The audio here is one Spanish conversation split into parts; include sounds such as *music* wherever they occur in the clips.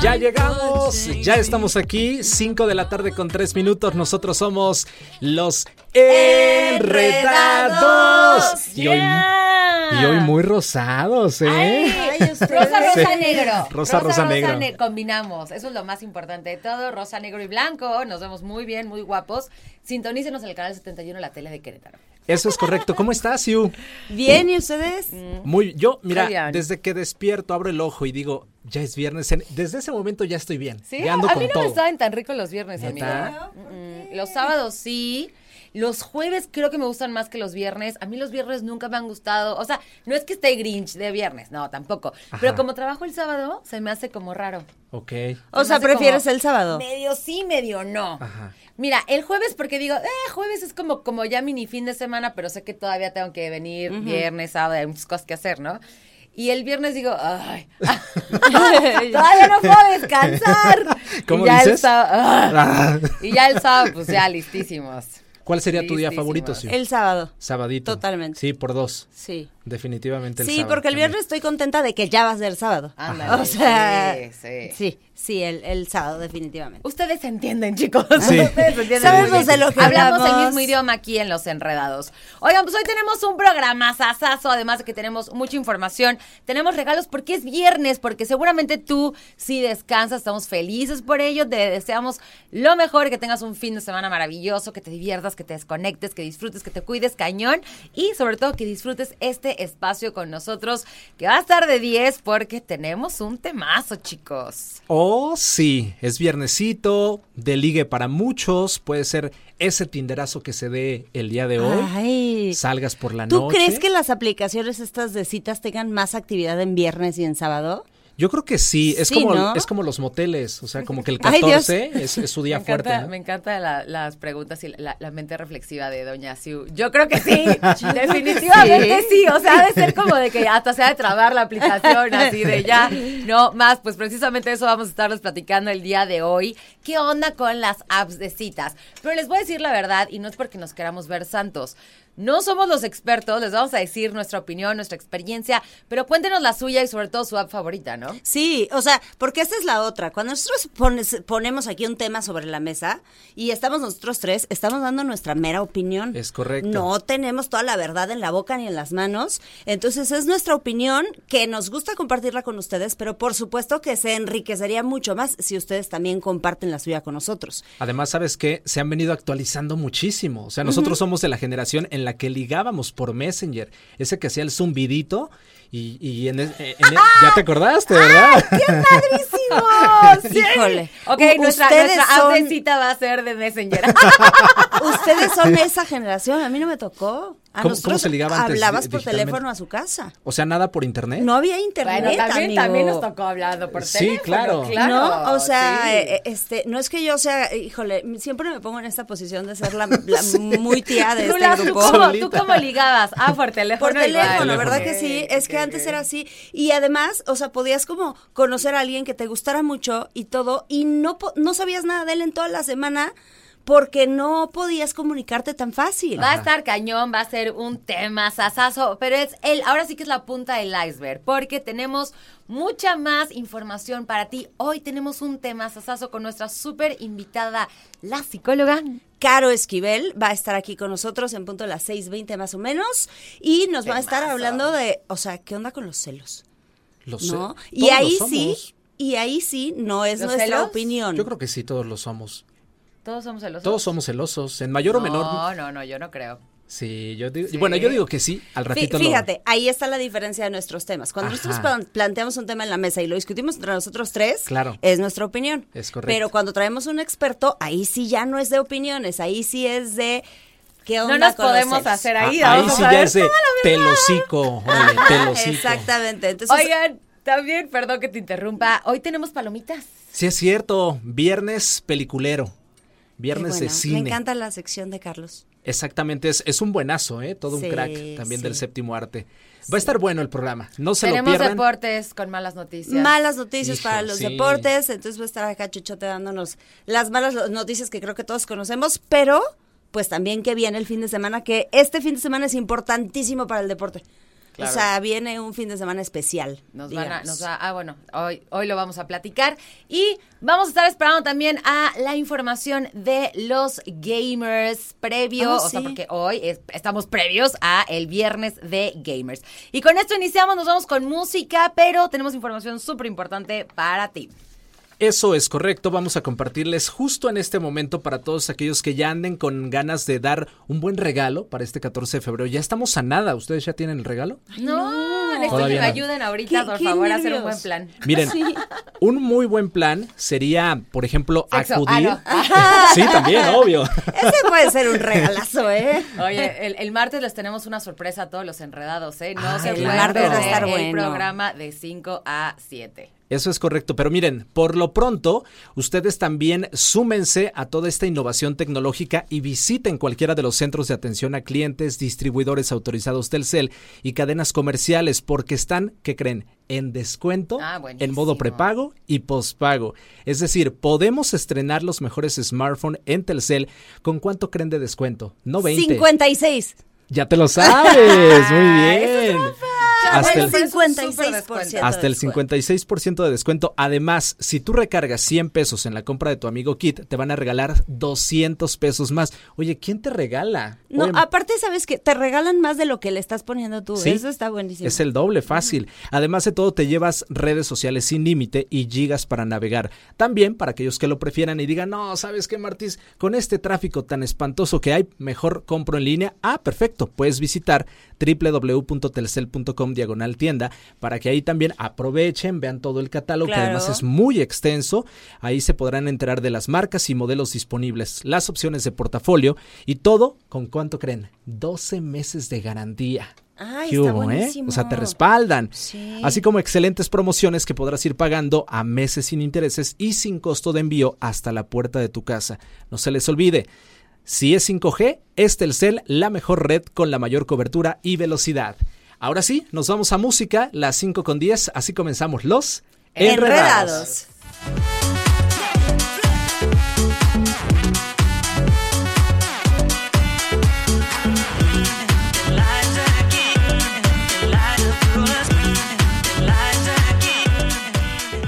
Ya llegamos, ya estamos aquí, 5 de la tarde con 3 minutos. Nosotros somos los Enredados. Y hoy, y hoy muy rosados, ¿eh? Ay, *laughs* rosa, rosa, Sí. negro. Rosa, rosa, negro. ne- combinamos. Eso es lo más importante de todo. Rosa, negro y blanco. Nos vemos muy bien, muy guapos. Sintonícenos en el canal 71 la tele de Querétaro. Eso es correcto. ¿Cómo estás, Yu? Bien, ¿y ustedes? Muy, yo, mira, desde que despierto, abro el ojo y digo, ya es viernes. Desde ese momento ya estoy bien. Sí, ya ando a con mí no todo. me saben tan ricos los viernes, amigo. Mm, mm. Los sábados sí. Los jueves creo que me gustan más que los viernes. A mí los viernes nunca me han gustado. O sea, no es que esté grinch de viernes, no, tampoco. Pero como trabajo el sábado, se me hace como raro. Ok. O Se sea, ¿prefieres el sábado? Medio sí, medio no. Ajá. Mira, el jueves porque digo, eh, jueves es como, como ya mini fin de semana, pero sé que todavía tengo que venir viernes, sábado, hay muchas cosas que hacer, ¿no? Y el viernes digo, ay, *laughs* todavía no puedo descansar. ¿Cómo y ya El dices? sábado. Ah. y ya el sábado, pues ya listísimos. ¿Cuál sería tu día favorito, Siu? El sábado. Sabadito. Totalmente. Sí, por dos. Sí. Definitivamente el Sí, sábado porque el también. viernes estoy contenta de que ya va a ser sábado. Ándale, O sea, sí, sí. sí, sí, el, el sábado definitivamente. Ustedes entienden, chicos. Sí. Ustedes entienden. Sabemos de lo que Hablamos el hablamos. mismo idioma aquí en Los Enredados. Oigan, pues hoy tenemos un programa sasazo, además de que tenemos mucha información. Tenemos regalos porque es viernes, porque seguramente tú sí descansas, estamos felices por ello. Te deseamos lo mejor, que tengas un fin de semana maravilloso, que te diviertas, que te desconectes, que disfrutes, que te cuides cañón y sobre todo que disfrutes este espacio con nosotros, que va a estar de 10 porque tenemos un temazo, chicos. Oh, sí, es viernesito, de ligue para muchos, puede ser ese tinderazo que se dé el día de hoy. Ay. Salgas por la ¿Tú noche. crees que las aplicaciones estas de citas tengan más actividad en viernes y en sábado? Yo creo que sí, es Sí, como ¿no? es como los moteles, o sea, como que el *laughs* Ay, Dios. 14 es, es su día me fuerte. encanta, ¿no? me encanta la- las preguntas y la, la mente reflexiva de Doña Siu. Yo creo que sí, *laughs* definitivamente sí. O sea, ha de ser como de que hasta se ha de trabar la aplicación, así de ya, *laughs* no más. Pues precisamente eso vamos a estarles platicando el día de hoy. ¿Qué onda con las apps de citas? Pero les voy a decir la verdad y no es porque nos queramos ver santos. No somos los expertos, les vamos a decir nuestra opinión, nuestra experiencia, pero cuéntenos la suya y sobre todo su app favorita, ¿no? Sí, o sea, porque esta es la otra. Cuando nosotros pones- ponemos aquí un tema sobre la mesa y estamos nosotros tres, estamos dando nuestra mera opinión. Es correcto. No tenemos toda la verdad en la boca ni en las manos. Entonces es nuestra opinión que nos gusta compartirla con ustedes, pero por supuesto que se enriquecería mucho más si ustedes también comparten la suya con nosotros. Además, ¿sabes qué? Se han venido actualizando muchísimo. O sea, nosotros somos de la generación en la que ligábamos por Messenger. Ese que hacía el zumbidito y, y en, en e- ya te acordaste, ¿verdad? ¡Padrísimo! *laughs* Híjole. Ok, nuestra, ustedes nuestra son- cita va a ser de Messenger. *laughs* Ustedes son esa generación, a mí no me tocó. A ¿Cómo- nosotros cómo se ligaba antes Hablabas por teléfono a su casa. O sea, nada por internet. No había internet, bueno, también, amigo. también nos tocó hablando por Sí, teléfono. claro. claro. no, o sea, sí. eh, este, no es que yo sea, híjole, siempre me pongo en esta posición de ser la, la *laughs* muy tía de este Rula, ¿tú grupo. cómo. ¿tú cómo ligabas? Ah, por teléfono. Por teléfono, igual. ¿verdad que sí? Es que antes era así. Y además, o sea, podías como conocer a alguien que te gustara mucho y todo, y no, no sabías nada de él en toda la semana porque no podías comunicarte tan fácil. Va a estar cañón, va a ser un tema sasazo, pero es el, ahora sí que es la punta del iceberg, porque tenemos mucha más información para ti. Hoy tenemos un tema sasazo con nuestra súper invitada, la psicóloga. Caro Esquivel va a estar aquí con nosotros en punto de las 6.20 más o menos y nos va a estar hablando de, o sea, ¿qué onda con los celos? Lo sé. ¿No? Y ahí sí, y ahí sí, no es ¿Los nuestra celos? opinión. Yo creo que sí, todos lo somos. Todos somos celosos. Todos somos celosos, en mayor o menor. No, no, no, yo no creo. Sí, yo digo, Sí. bueno, yo digo que sí, al ratito lo- Fíjate, ahí está la diferencia de nuestros temas. Cuando nosotros Ajá. planteamos un tema en la mesa y lo discutimos entre nosotros tres, Claro. es nuestra opinión. Es correcto. Pero cuando traemos un experto, ahí sí ya no es de opiniones, ahí sí es de ¿Qué no nos podemos hacer ahí. Ah, ahí vamos sí a ya es de telocico, órale, *laughs* telocico. Exactamente. Entonces, Oigan, también, perdón que te interrumpa, hoy tenemos palomitas. Sí es cierto, viernes peliculero, viernes de bueno. cine. Me encanta la sección de Carlos. Exactamente, es, es un buenazo, ¿eh? Todo Sí, un crack también sí. del séptimo arte. Va a estar bueno el programa, no se tenemos lo pierdan. deportes con malas noticias. Malas noticias Hijo, para los sí. deportes, entonces va a estar acá Chuchote dándonos las malas noticias que creo que todos conocemos, pero pues también que viene el fin de semana, que este fin de semana es importantísimo para el deporte. Claro. O sea, viene un fin de semana especial. Nos van a, digamos. nos va, ah, bueno, hoy, hoy lo vamos a platicar. Y vamos a estar esperando también a la información de los gamers previo, Ah, o sea, porque hoy es- estamos previos a el viernes de gamers. Y con esto iniciamos, nos vamos con música, pero tenemos información súper importante para ti. Eso es correcto, vamos a compartirles justo en este momento para todos aquellos que ya anden con ganas de dar un buen regalo para este 14 de febrero. Ya estamos a nada, ¿ustedes ya tienen el regalo? No, necesito que me no. ayuden ahorita, ¿Qué- por qué favor, a hacer un buen plan. Miren, un muy buen plan sería, por ejemplo, Sexo. acudir. Ah, *laughs* Sí, también, obvio. Ese puede ser un regalazo, ¿eh? Oye, el, el martes les tenemos una sorpresa a todos los enredados, ¿eh? No Ah, se el pueden martes va a perder estar el bueno. programa de 5 a 7. Eso es correcto, pero miren, por lo pronto, ustedes también súmense a toda esta innovación tecnológica y visiten cualquiera de los centros de atención a clientes, distribuidores autorizados Telcel y cadenas comerciales porque están, ¿qué creen? En descuento, Ah, en modo prepago y pospago. Es decir, podemos estrenar los mejores smartphones en Telcel. ¿Con cuánto creen de descuento? No 20. 56. Ya te lo sabes, *laughs* muy bien. Hasta el, pero es un 56%. súper descuento. hasta el descuento. 56% de descuento. Además, si tú recargas 100 pesos en la compra de tu amigo Kit, te van a regalar 200 pesos más. Oye, ¿quién te regala? No, Oye, aparte, ¿sabes que Te regalan más de lo que le estás poniendo tú. Sí. Eso está buenísimo. Es el doble fácil. Además de todo, te llevas redes sociales sin límite y gigas para navegar. También para aquellos que lo prefieran y digan, no, ¿sabes qué, Martis? Con este tráfico tan espantoso que hay, mejor compro en línea. Ah, perfecto. Puedes visitar www.telcel.com diagonal tienda para que ahí también aprovechen, vean todo el catálogo, que además es muy extenso. Ahí se podrán enterar de las marcas y modelos disponibles, las opciones de portafolio y todo, ¿con cuánto creen? 12 meses de garantía. Ay, ¿Qué está hubo, eh? O sea, te respaldan. Sí. Así como excelentes promociones que podrás ir pagando a meses sin intereses y sin costo de envío hasta la puerta de tu casa. No se les olvide, si es 5G, es Telcel la mejor red con la mayor cobertura y velocidad. Ahora sí, nos vamos a música, las 5 con 10, así comenzamos los Enredados.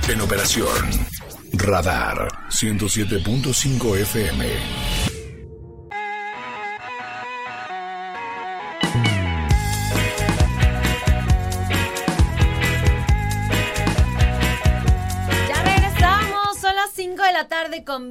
En operación Radar 107.5 FM.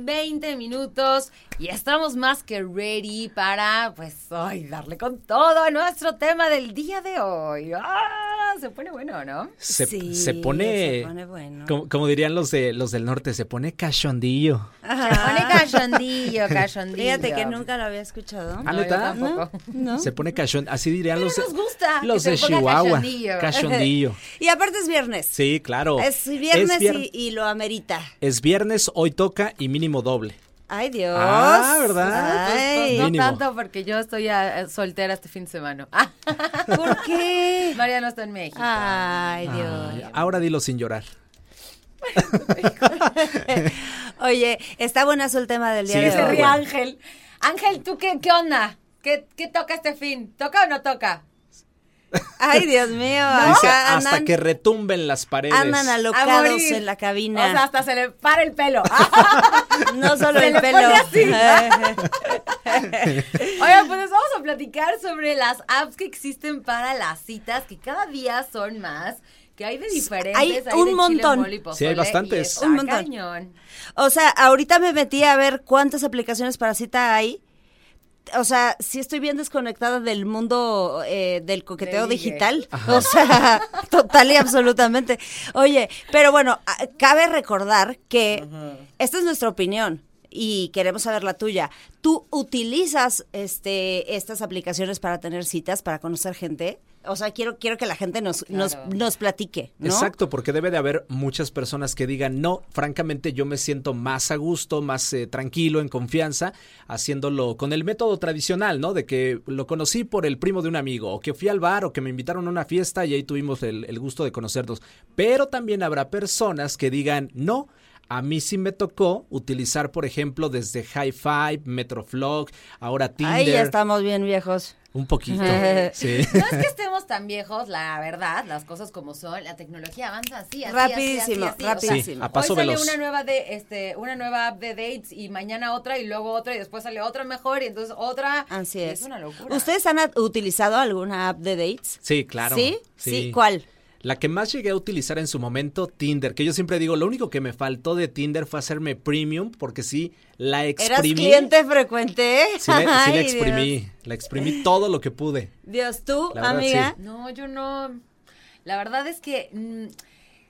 20 minutos y estamos más que ready para, pues, hoy darle con todo a nuestro tema del día de hoy. ¡Ah! Se pone bueno, ¿no? Se, Sí, se pone, se pone bueno. como, como dirían los de los del norte, se pone cachondillo. Se pone cachondillo, *laughs* cachondillo. Fíjate que nunca lo había escuchado. ¿Ah, No, tampoco. ¿No? Se pone cachón, así dirían los de, nos gusta los que de se ponga Chihuahua. cachondillo. Cachondillo. *laughs* Y aparte es viernes. Sí, claro. Es viernes Es vier- y, y lo amerita. Es viernes, hoy toca y mínimo doble. Ay, Dios. Ah, ¿verdad? Pues, pues, Ay, no Mínimo. tanto porque yo estoy ah, soltera este fin de semana. *laughs* ¿Por qué? María no está en México. Ay, Dios. Ay, ahora dilo sin llorar. *laughs* Oye, está buenazo el tema del día Sí, de hoy. ríe bueno. Ángel. Ángel, ¿tú qué, qué onda? ¿Qué, ¿Qué toca este fin? ¿Toca o no toca? Ay, Dios mío. Dice, hasta andan, que retumben las paredes. andan alocados en la O cabina. sea, hasta se le para el pelo. *laughs* no solo se el le pelo. pone así. *laughs* Oigan, pues les vamos a platicar sobre las apps que existen para las citas, que cada día son más, que hay de diferentes. Hay un montón. Sí, hay bastantes. y está Un montón. cañón. O sea, ahorita me metí a ver cuántas aplicaciones para cita hay. O sea, sí estoy bien desconectada del mundo eh, del coqueteo digital. O sea, *laughs* total y absolutamente. Oye, pero bueno, cabe recordar que esta es nuestra opinión. y queremos saber la tuya. ¿Tú utilizas este estas aplicaciones para tener citas, para conocer gente? O sea, quiero, quiero que la gente nos, nos, nos platique, ¿no? Exacto, porque debe de haber muchas personas que digan, no, francamente yo me siento más a gusto, más eh, tranquilo, en confianza, haciéndolo con el método tradicional, ¿no? De que lo conocí por el primo de un amigo, o que fui al bar, o que me invitaron a una fiesta y ahí tuvimos el, el gusto de conocernos. Pero también habrá personas que digan, no. A mí sí me tocó utilizar, por ejemplo, desde High Five, Metroflog, ahora Tinder. Ahí ya estamos bien viejos. Un poquito. *laughs* sí. No es que estemos tan viejos, la verdad, las cosas como son, la tecnología avanza así, así, Rapidísimo, así, así, así. O sea, rapidísimo. Sí, a paso hoy sale veloz. una nueva de este una nueva app de dates y mañana otra y luego otra y después sale otra mejor y entonces otra. Así es. Es una locura. ¿Ustedes han utilizado alguna app de dates? Sí, claro. ¿Sí? Sí. ¿Cuál? La que más llegué a utilizar en su momento, Tinder, que yo siempre digo, lo único que me faltó de Tinder fue hacerme premium, porque sí, la ¿Eras exprimí. cliente frecuente? Sí, le- sí la exprimí, Dios. la exprimí todo lo que pude. Dios, tú, verdad, amiga. sí. No, yo no. La verdad es que mm,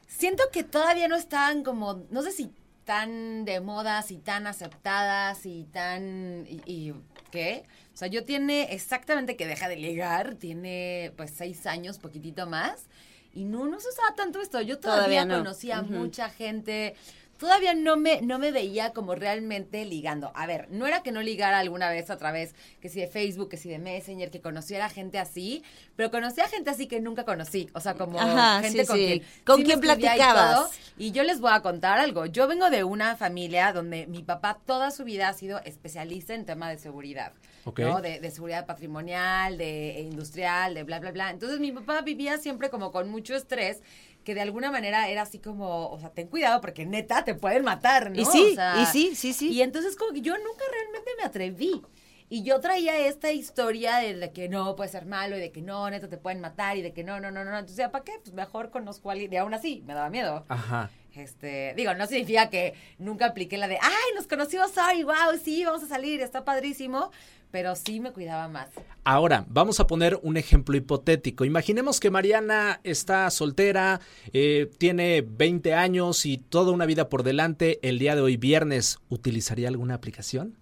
siento que todavía no están como, no sé si tan de modas y tan aceptadas y tan y, y- ¿qué? O sea, yo tiene exactamente que deja de ligar, tiene pues seis años, poquitito más, y no, no se usaba tanto esto. Yo todavía, Todavía no. conocía Ujú. mucha gente. Todavía no me, no me veía como realmente ligando. A ver, no era que no ligara alguna vez a través, que si de Facebook, que si de Messenger, que conociera gente así, pero conocía gente así que nunca conocí. O sea, como Ajá, gente sí, con sí. quien. ¿Con sí y platicabas? todo. Y yo les voy a contar algo. Yo vengo de una familia donde mi papá toda su vida ha sido especialista en tema de seguridad. ¿No? De, de seguridad patrimonial, de industrial, de bla, bla, bla. Entonces mi papá vivía siempre como con mucho estrés que de alguna manera era así como, o sea, ten cuidado porque neta te pueden matar, ¿no? Y sí, O sea, y sí, sí, sí. Y entonces como que yo nunca realmente me atreví. Y yo traía esta historia de, de que no puede ser malo y de que no, neta te pueden matar y de que no, no, no, no. Entonces, ¿para qué? Pues mejor conozco a alguien. Y aún así, me daba miedo. Ajá. Este, digo, no significa que nunca apliqué la de, ay, nos conocimos hoy, wow, sí, vamos a salir, está padrísimo, pero sí me cuidaba más. Ahora, vamos a poner un ejemplo hipotético. Imaginemos que Mariana está soltera, eh, tiene 20 años y toda una vida por delante. El día de hoy, viernes, ¿utilizaría alguna aplicación?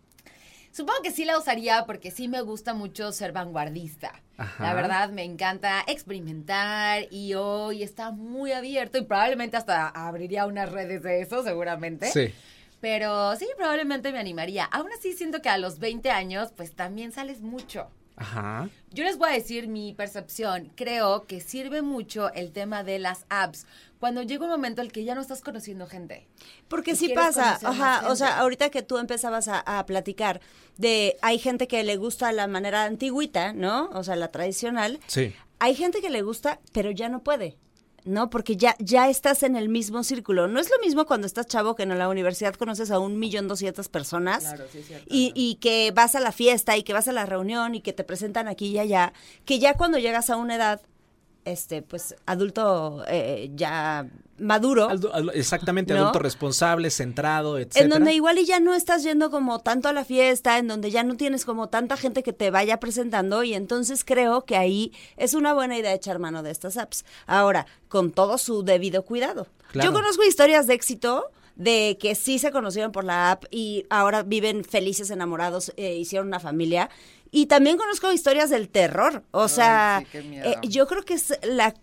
Supongo que sí la usaría porque sí me gusta mucho ser vanguardista. Ajá. La verdad, me encanta experimentar y hoy está muy abierto y probablemente hasta abriría unas redes de eso, seguramente. Sí. Pero sí, probablemente me animaría. Aún así, siento que a los 20 años, pues también sales mucho. Ajá. Yo les voy a decir mi percepción. Creo que sirve mucho el tema de las apps cuando llega un momento en el que ya no estás conociendo gente. Porque sí pasa, ajá, o sea, ahorita que tú empezabas a, a platicar de, hay gente que le gusta la manera antigüita, ¿no? O sea, la tradicional. Sí. Hay gente que le gusta, pero ya no puede. ¿No? Porque ya, ya estás en el mismo círculo. No es lo mismo cuando estás chavo que en la universidad conoces a un millón doscientas personas Claro, sí, es cierto. y, y que vas a la fiesta y que vas a la reunión y que te presentan aquí y allá, que ya cuando llegas a una edad, este, pues adulto eh, ya maduro, exactamente, ¿No? adulto responsable, centrado, etcétera. en donde igual y ya no estás yendo como tanto a la fiesta, en donde ya no tienes como tanta gente que te vaya presentando y entonces creo que ahí es una buena idea echar mano de estas apps. Ahora, con todo su debido cuidado. Claro. Yo conozco historias de éxito de que sí se conocieron por la app y ahora viven felices, enamorados, eh, hicieron una familia. Y también conozco historias del terror. O sea, sí, eh, yo creo que es la,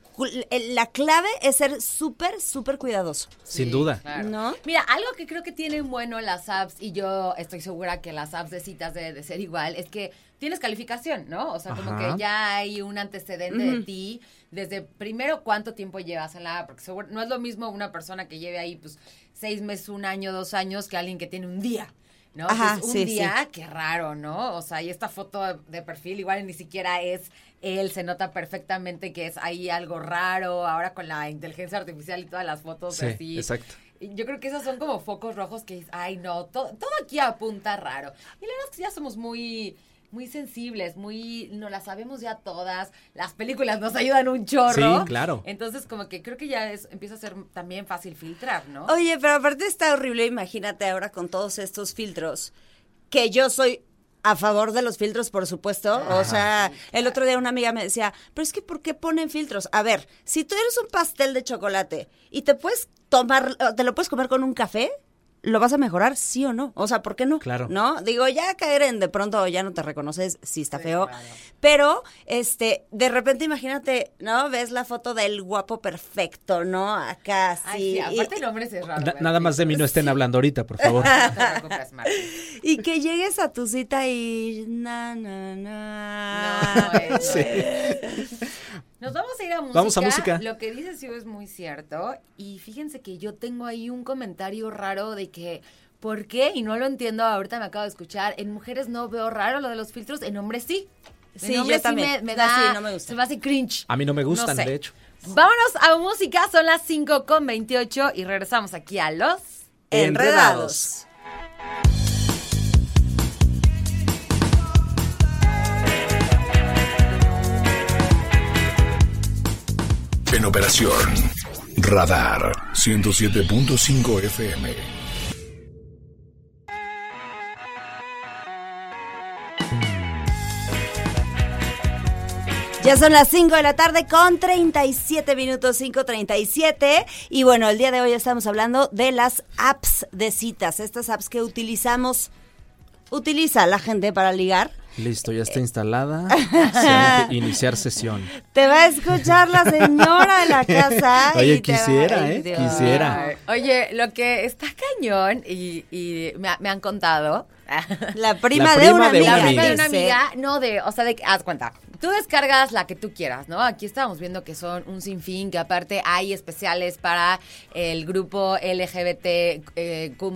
eh, la clave es ser súper, súper cuidadoso. Sin Sí, duda. claro. ¿No? Mira, algo que creo que tienen bueno las apps, y yo estoy segura que las apps de citas deben de ser igual, es que tienes calificación, ¿no? O sea, como que ya hay un antecedente de ti, desde primero cuánto tiempo llevas en la app, porque seguro, no es lo mismo una persona que lleve ahí, pues, seis meses, un año, dos años, que alguien que tiene un día. ¿No? Ajá, Entonces, un sí, día, qué raro, ¿no? O sea, y esta foto de perfil igual ni siquiera es él, se nota perfectamente que es ahí algo raro, ahora con la inteligencia artificial y todas las fotos Sí, así. exacto. Y Yo creo que esos son como focos rojos que, dices, ay no, to- todo aquí apunta raro. Y la verdad es que ya somos muy, muy sensibles, muy, no las sabemos ya todas. Las películas nos ayudan un chorro. Sí, claro. Entonces como que creo que ya es, empieza a ser también fácil filtrar, ¿no? Oye, pero aparte está horrible, imagínate ahora con todos estos filtros, que yo soy a favor de los filtros, por supuesto. O sea, el otro día una amiga me decía, pero es que ¿por qué ponen filtros? A ver, si tú eres un pastel de chocolate y te puedes tomar, te lo puedes comer con un café, ¿lo vas a mejorar? Sí o no. O sea, ¿por qué no? Claro. ¿No? Digo, ya caer en de pronto ya no te reconoces, sí está feo. Pero, este, de repente imagínate, ¿no? Ves la foto del guapo perfecto, ¿no? Acá, sí. Ay, sí, y- aparte el hombre sí es raro. Nada más de mí no estén hablando ahorita, por favor. *laughs* No te. Y que llegues a tu cita y na na na. No, eso es. Nos vamos a ir a música. Vamos a música. Lo que dice Siu es muy cierto. Y fíjense que yo tengo ahí un comentario raro de que. ¿Por qué? Y no lo entiendo, ahorita me acabo de escuchar. En mujeres no veo raro lo de los filtros, en hombres sí. En Sí, hombres yo también. me, me No, da, sí, no me gusta. Se me hace cringe. A mí no me gustan, No sé. de hecho. Vámonos a música, son las 5 con 28 y regresamos aquí a los... Enredados. En operación Radar 107.5 FM. Ya son las 5 de la tarde con 37 minutos, 5.37. Y bueno, el día de hoy estamos hablando de las apps de citas. Estas apps que utilizamos, utiliza la gente para ligar. Listo, ya está instalada. *laughs* Siguiente, Iniciar sesión. Te va a escuchar la señora de la *laughs* casa. Oye, y te va- quisiera, ¿eh? Dios. Quisiera. Oye, lo que está cañón y, y me, ha- me han contado... *laughs* La prima, La de una prima de amiga. una La prima de amiga. una amiga, no de, o sea, de que, haz cuenta, tú descargas la que tú quieras, ¿no? Aquí estamos viendo que son un sinfín, que aparte hay especiales para el grupo LGBT eh, Q+,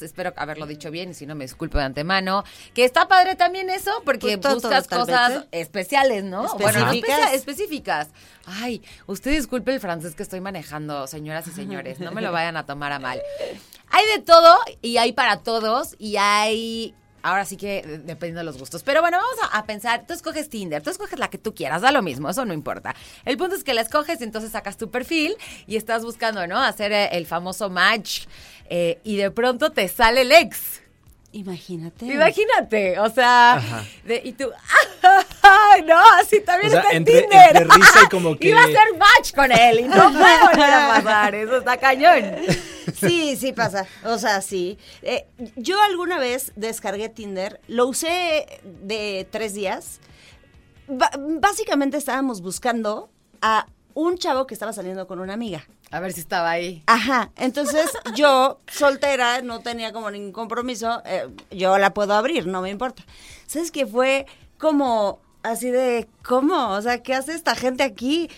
espero haberlo dicho bien, y si no me disculpo de antemano, que está padre también eso, porque Pues todo, buscas cosas especiales, ¿no? Bueno, no Específicas. especia- específicas. Ay, usted disculpe el francés que estoy manejando, señoras y señores, no me lo vayan a tomar a mal. Hay de todo y hay para todos y hay... Ahora sí que dependiendo de los gustos. Pero bueno, vamos a, a pensar, tú escoges Tinder, tú escoges la que tú quieras, da lo mismo, eso no importa. El punto es que la escoges y entonces sacas tu perfil y estás buscando, ¿no? Hacer eh, el famoso match eh, y de pronto te sale el ex. Imagínate. Imagínate, o sea, de- y tú, *laughs* ¡ay, no! Así también O sea, está en entre- Tinder. entre risa y como *laughs* que- Iba a hacer match con él y no puede volver a pasar, eso está cañón. Sí, sí pasa. O sea, sí. Eh, yo alguna vez descargué Tinder, lo usé de tres días. Básicamente estábamos buscando a un chavo que estaba saliendo con una amiga. A ver si estaba ahí. Ajá, entonces yo, soltera, no tenía como ningún compromiso, eh, yo la puedo abrir, no me importa. ¿Sabes qué fue como así de, ¿cómo? O sea, ¿qué hace esta gente aquí?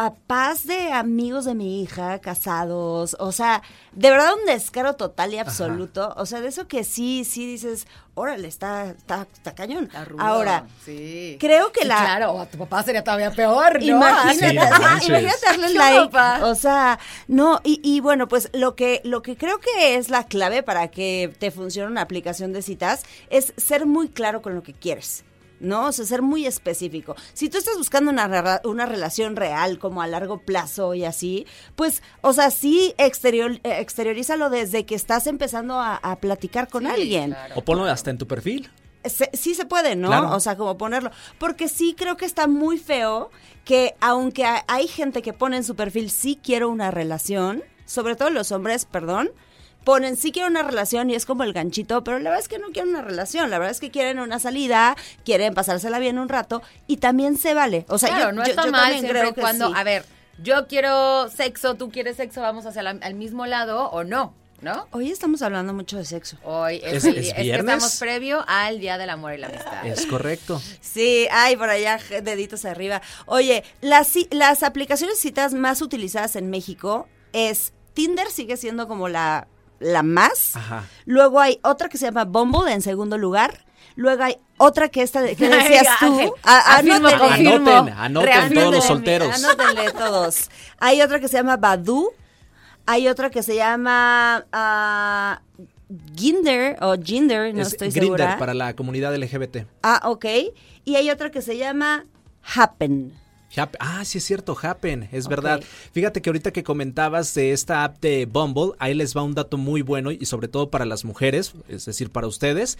Papás de amigos de mi hija, casados, o sea, de verdad un descaro total y absoluto. O sea, de eso que sí, sí dices, órale, está, está, está cañón. Está rudo, Ahora, sí. creo que Sí, la... Claro, o a tu papá sería todavía peor, ¿no? Imagínate, Sí, manches. imagínate darle ¿Qué like. papá? O sea, no, y, y bueno, pues lo que, lo que creo que es la clave para que te funcione una aplicación de citas es ser muy claro con lo que quieres. ¿No? O sea, ser muy específico. Si tú estás buscando una, una relación real, como a largo plazo y así, pues, o sea, sí exterior, eh, exteriorízalo desde que estás empezando a, a platicar con Sí, alguien. claro. O ponlo hasta en tu perfil. Se- sí se puede, ¿no? Claro. O sea, como ponerlo. Porque sí creo que está muy feo que aunque ha- hay gente que pone en su perfil sí quiero una relación, sobre todo los hombres, perdón, ponen sí quiero una relación y es como el ganchito, pero la verdad es que no quieren una relación, la verdad es que quieren una salida, quieren pasársela bien un rato y también se vale. O sea, claro, yo, no yo- está yo mal también siempre creo y que cuando, sí. a ver, yo quiero sexo, tú quieres sexo, vamos hacia la- al mismo lado o no, ¿no? Hoy estamos hablando mucho de sexo. Hoy es, ¿Es- el- es es que viernes? estamos previo al Día del Amor y la Amistad. Es correcto. Sí, ay, por allá, deditos arriba. Oye, las, las aplicaciones citas más utilizadas en México es Tinder, sigue siendo como la, la más. Ajá. Luego hay otra que se llama Bumble en segundo lugar. Luego hay otra que esta de- que *laughs* decías tú. Ángel, A- afirmo, anótenle. confirmo. Anoten, anoten todos los solteros. Anótenle todos. Hay otra que se llama Badu. Hay otra que se llama ah, Ginder o Ginder, no es estoy Grindr segura. para la comunidad LGBT. Ah, ok. Y hay otra que se llama Happen. Ah, sí es cierto, Happen, es verdad. Fíjate que ahorita que comentabas de esta app de Bumble, ahí les va un dato muy bueno y sobre todo para las mujeres, es decir, para ustedes.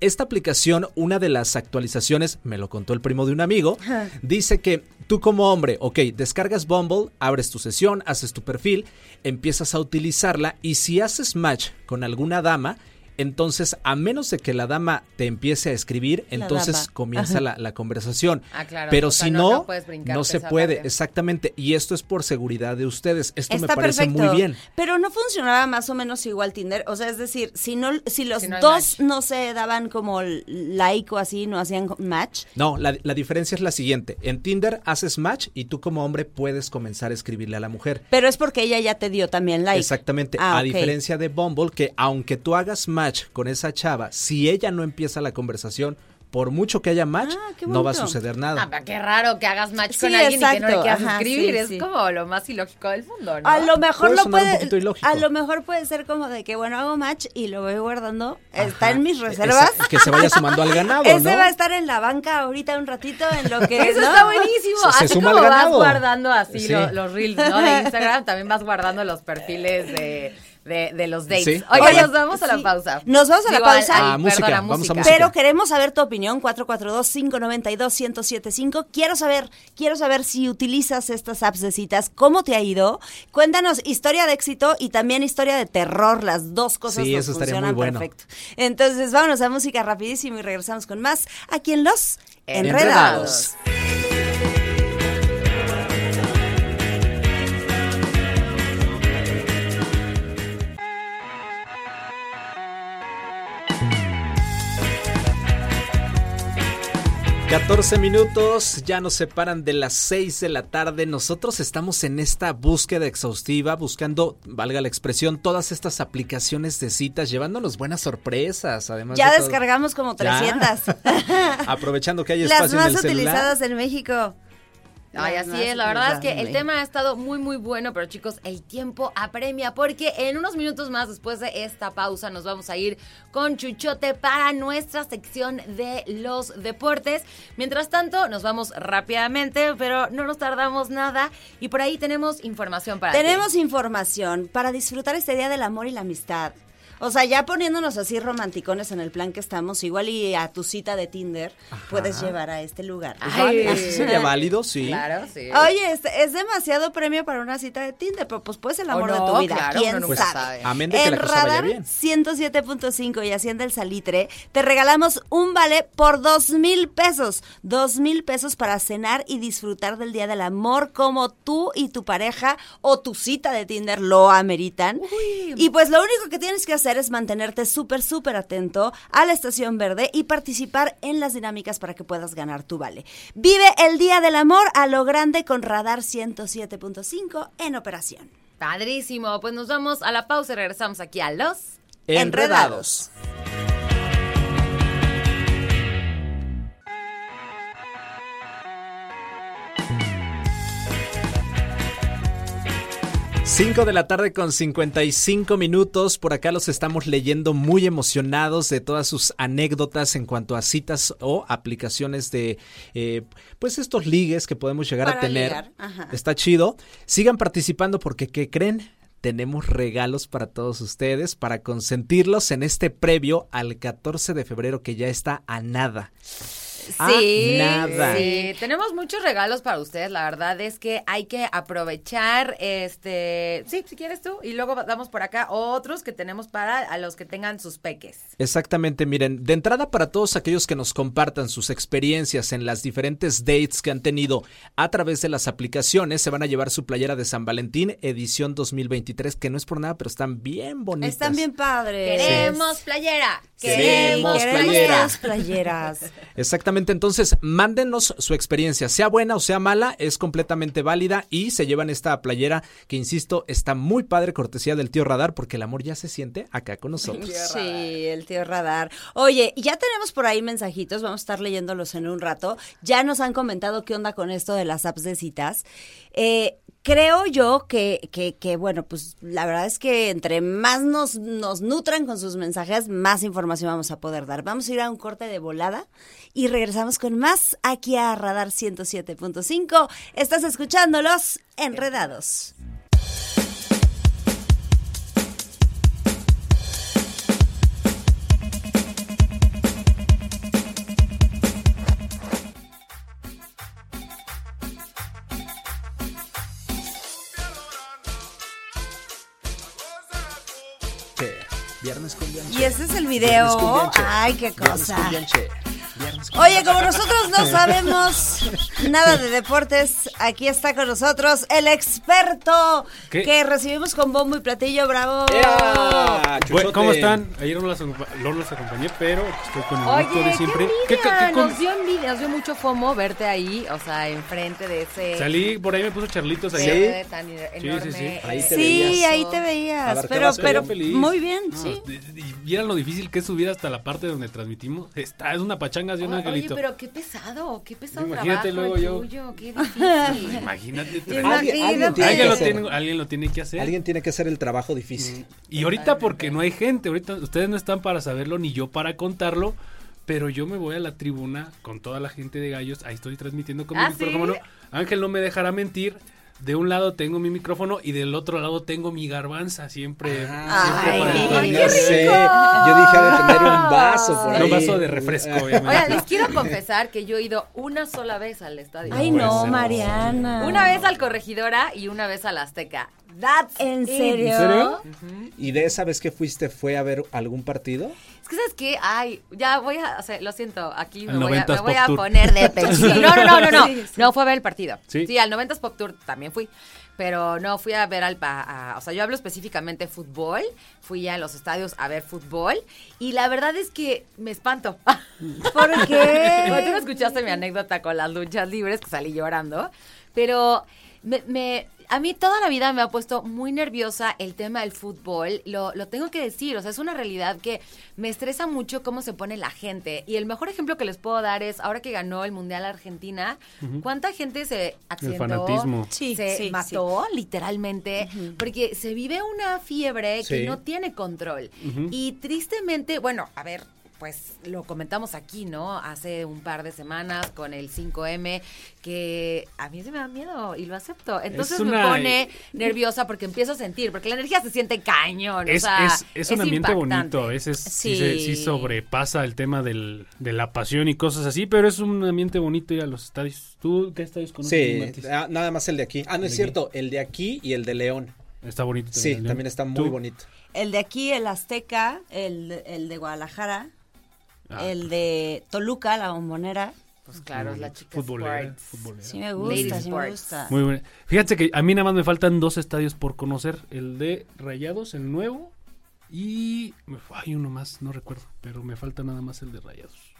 Esta aplicación, una de las actualizaciones, me lo contó el primo de un amigo, dice que tú como hombre, ok, descargas Bumble, abres tu sesión, haces tu perfil, empiezas a utilizarla y si haces match con alguna dama, entonces, a menos de que la dama te empiece a escribir, La entonces dama. comienza la, la conversación. Ah, claro, Pero o sea, si no- no, se puede, parte. exactamente. Y esto es por seguridad de ustedes. Esto Está me parece perfecto. muy bien. Pero no funcionaba más o menos igual Tinder. O sea, es decir, si no, si los Si no hay dos match. no se daban como like o así, no hacían match. No, la, la diferencia es la siguiente. En Tinder haces match y tú como hombre puedes comenzar a escribirle a la mujer. Pero es porque ella ya te dio también like. Exactamente. Ah, a diferencia de Bumble, que aunque tú hagas match con esa chava, si ella no empieza la conversación, por mucho que haya match, Ah, no va a suceder Ah, nada. pero qué raro que hagas match con alguien y que no le quieras Ajá, escribir. sí, es sí. como lo más ilógico del mundo, ¿no? A lo mejor Puede lo puede, ilógico. a lo mejor puede ser como de que bueno hago match y lo voy guardando, está en mis reservas. Esa- que se vaya sumando al ganado, *laughs* Ese ¿no? va a estar en la banca ahorita un ratito en lo que *laughs* Eso ¿no? está buenísimo. Se- se Así suma como al vas ganado. guardando así Sí. lo- los reels, ¿no? De *laughs* Instagram, también vas guardando los perfiles de, de, de los dates. Sí. Oye, nos vamos a la sí. pausa. Nos vamos a la Digo, al- pausa. al- Ah, música, perdón, vamos a música. música. Pero queremos saber tu opinión, 442-592-1075. Quiero saber, quiero saber si utilizas estas apps de citas, cómo te ha ido. Cuéntanos historia de éxito y también historia de terror, las dos cosas Sí, nos eso estaría funcionan muy bueno. perfecto. Entonces, vámonos a música rapidísimo y regresamos con más aquí en Los Enredados. Enredados. 14 minutos, ya nos separan de las 6 de la tarde. Nosotros estamos en esta búsqueda exhaustiva, buscando, valga la expresión, todas estas aplicaciones de citas, llevándonos buenas sorpresas. Además Ya de todo. descargamos como Ya. 300. *laughs* Aprovechando que hay Las espacio en más el celular. utilizadas en México. Ay, así es, la verdad es que el tema ha estado muy, muy bueno, pero chicos, el tiempo apremia, porque en unos minutos más después de esta pausa nos vamos a ir con Chuchote para nuestra sección de los deportes. Mientras tanto, nos vamos rápidamente, pero no nos tardamos nada, y por ahí tenemos información para ti. Tenemos información para disfrutar este día del amor y la amistad. O sea, ya poniéndonos así romanticones en el plan que estamos, igual y a tu cita de Tinder puedes llevar a este lugar. Ay. Así sería válido, sí. Claro, sí. Oye, es, es demasiado premio para una cita de Tinder, pero pues puede ser el O amor de no, tu vida. claro, ¿Quién sabe? Amén de que en la cosa Radar bien. 107.5 y Hacienda el Salitre, te regalamos un vale por dos mil pesos. Dos mil pesos para cenar y disfrutar del Día del Amor como tú y tu pareja o tu cita de Tinder lo ameritan. Y pues lo único que tienes que hacer es mantenerte súper, súper atento a la estación verde y participar en las dinámicas para que puedas ganar tu vale. Vive el Día del Amor a lo grande con Radar 107.5 en operación. Padrísimo, pues nos vamos a la pausa y regresamos aquí a los... Enredados. Cinco de la tarde con 55 minutos. Por acá los estamos leyendo muy emocionados de todas sus anécdotas en cuanto a citas o aplicaciones de, eh, pues estos ligues que podemos llegar Para a tener. Está chido. Sigan participando porque, ¿qué creen? Tenemos regalos para todos ustedes para consentirlos en este previo al 14 de febrero que ya está a nada. A Sí, nada. sí, tenemos muchos regalos para ustedes. La verdad es que hay que aprovechar, este, sí, si quieres tú, y luego damos por acá otros que tenemos para a los que tengan sus peques. Exactamente, miren, de entrada para todos aquellos que nos compartan sus experiencias en las diferentes dates que han tenido a través de las aplicaciones, se van a llevar su playera de San Valentín edición 2023, que no es por nada, pero están bien bonitas. Están bien padres. Queremos playera, Queremos queremos playera. Queremos playeras. Exactamente, entonces mándenos su experiencia, sea buena o sea mala, es completamente válida y se llevan esta playera que, insisto, está muy padre, cortesía del tío Radar, porque el amor ya se siente acá con nosotros. Sí, el tío Radar. Oye, ya tenemos por ahí mensajitos, vamos a estar leyéndolos en un rato. Ya nos han comentado qué onda con esto de las apps de citas. Eh, creo yo que, que, que, bueno, pues la verdad es que entre más nos, nos nutran con sus mensajes, más información vamos a poder dar. Vamos a ir a un corte de volada y regresamos con más aquí a Radar 107.5. Estás escuchándolos enredados. Y ese es el video. Ay, qué cosa. Viernes Oye, como nosotros no sabemos nada de deportes, aquí está con nosotros el experto ¿Qué? que recibimos con bombo y platillo, bravo. ¿Cómo están? Ayer no las, no los acompañé, pero estoy con el gusto Oye, de qué siempre. envidia, com- nos dio envidia, nos dio mucho fomo verte ahí, o sea, enfrente de ese Salí, por ahí me puso charlitos Sí. sí. Ahí te Sí, veías. ahí te veías, pero, pero feliz. muy bien, No, sí. Y vieran lo difícil que es subir hasta la parte donde transmitimos. Está, es una pachanga, un Oye, angelito. pero qué pesado, qué pesado Imagínate trabajo luego el yo. tuyo, qué difícil. *laughs* Imagínate. Alguien, alguien lo, tiene, alguien lo tiene que hacer. Alguien tiene que hacer el trabajo difícil. Y ahorita porque no hay gente, ahorita ustedes no están para saberlo ni yo para contarlo, pero yo me voy a la tribuna con toda la gente de gallos, ahí estoy transmitiendo con ¿Ah, pero sí? como no, Ángel no me dejará mentir. De un lado tengo mi micrófono y del otro lado tengo mi garbanza, siempre, Ah, siempre para Ay, qué sé. rico! Yo dije, de tener un vaso por Un ahí. vaso de refresco, obviamente. Oigan, les quiero confesar que yo he ido una sola vez al estadio. Ay, no, ser. Mariana. Una vez al Corregidora y una vez al Azteca. That's ¿En it. serio? ¿En serio? ¿Y de esa vez que fuiste fue a ver algún partido? Es que, ¿sabes qué? Ay, ya voy a, o sea, lo siento, aquí me voy a, 90s me voy Pop a Tour. poner de pechito. No, no, no, no, no. *laughs* No, fue a ver el partido. ¿Sí? Sí, al 90s Pop Tour también fui. Pero no, fui a ver al... pa- a- o sea, yo hablo específicamente fútbol. Fui a los estadios a ver fútbol. Y la verdad es que me espanto. *laughs* ¿Por Bueno, tú no qué? escuchaste mi anécdota con las luchas libres, que salí llorando, pero me, me- a mí toda la vida me ha puesto muy nerviosa el tema del fútbol, lo, lo tengo que decir, o sea, es una realidad que me estresa mucho cómo se pone la gente. Y el mejor ejemplo que les puedo dar es, ahora que ganó el Mundial Argentina, ¿cuánta gente se accidentó? fanatismo. Sí, se sí, mató, literalmente, porque se vive una fiebre que no tiene control. Y tristemente, bueno, a ver, pues lo comentamos aquí, ¿no? Hace un par de semanas con el 5M, que a mí se me da miedo y lo acepto. Entonces Es me una- pone nerviosa porque empiezo a sentir, porque la energía se siente cañón. Es, o sea, es, es un ambiente impactante. bonito, es, es- sí. Sí. sí sobrepasa el tema del, de la pasión y cosas así, pero es un ambiente bonito ir a los estadios. ¿Tú qué estadios conoces? Sí, ah, nada más el de aquí. Ah, no es de cierto, el de aquí y el de León. Está bonito. Sí, ¿no? también está muy ¿Tú? bonito. El de aquí, el Azteca, el, el de Guadalajara, Ah. el de Toluca, la bombonera. Pues claro, es la chica Futbolera. Sí me gusta, sí me Sports. gusta. Muy bueno. Fíjate que a mí nada más me faltan dos estadios por conocer. El de Rayados, el nuevo. Y me- hay uno más, no recuerdo. Pero me falta nada más el de Rayados.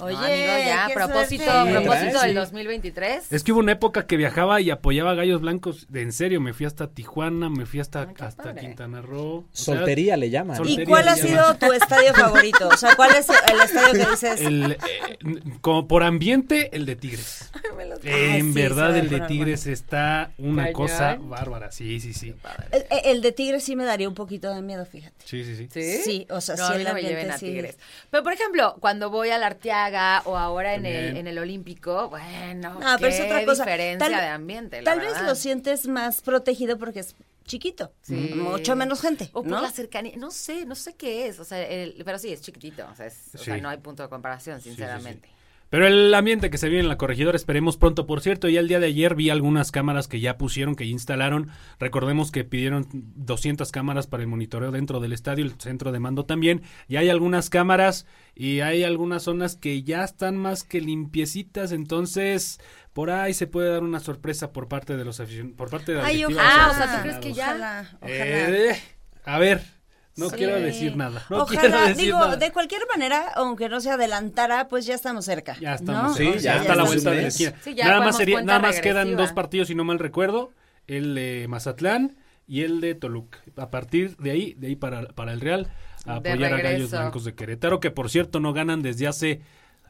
Oye, No, amigo, ya, qué propósito, suerte. propósito Sí. del 2023. Es que hubo una época que viajaba y apoyaba a Gallos Blancos. De en serio, me fui hasta Tijuana, me fui hasta, Ay, qué hasta padre. Quintana Roo. O sea, Soltería le llaman. ¿Y Soltería cuál ha sido tu estadio favorito? O sea, ¿cuál es el estadio que dices? el, eh, como por ambiente, el de Tigres. *laughs* Ay, en sí, verdad, el de Tigres está una Cañón. cosa bárbara. Sí, sí, sí. El, el de Tigres sí me daría un poquito de miedo, fíjate. Sí, sí, sí. ¿Sí? Sí, o sea, no, sí a el no me ambiente lleven a sí. Tigres. Pero, por ejemplo, cuando voy al Arteaga o ahora en el, en el Olímpico, bueno, No, qué pero es otra cosa. diferencia Tal- de ambiente, la Tal vez verdad. lo sientes más protegido porque es chiquito. Sí. Mucho menos gente, O por ¿no? la cercanía, no sé, no sé qué es, o sea, el- pero sí, es chiquitito, o sea, es- o sea, Sí. no hay punto de comparación, sí, sí. Pero el ambiente que se vive en la corregidora esperemos pronto. Por cierto, ya el día de ayer vi algunas cámaras que ya pusieron, que ya instalaron. Recordemos que pidieron 200 cámaras para el monitoreo dentro del estadio, el centro de mando también. Y hay algunas cámaras y hay algunas zonas que ya están más que limpiecitas. Entonces, por ahí se puede dar una sorpresa por parte de los aficionados, por parte de la Ay, ojalá. Ah, o sea, ¿tú crees que ya? Ojalá, ojalá. Eh, a ver, no Sí. quiero decir nada. No quiero Ojalá, decir digo, nada. de cualquier manera, aunque no se adelantara, pues ya estamos cerca. Ya estamos. ¿no? Sí, ¿no? ya, está a la vuelta de la esquina. Sí, nada más sería, nada más quedan dos partidos, si no mal recuerdo, el de Mazatlán y el de Toluca. A partir de ahí, de ahí para, para el Real, a apoyar a Gallos. Blancos de Querétaro, que por cierto no ganan desde hace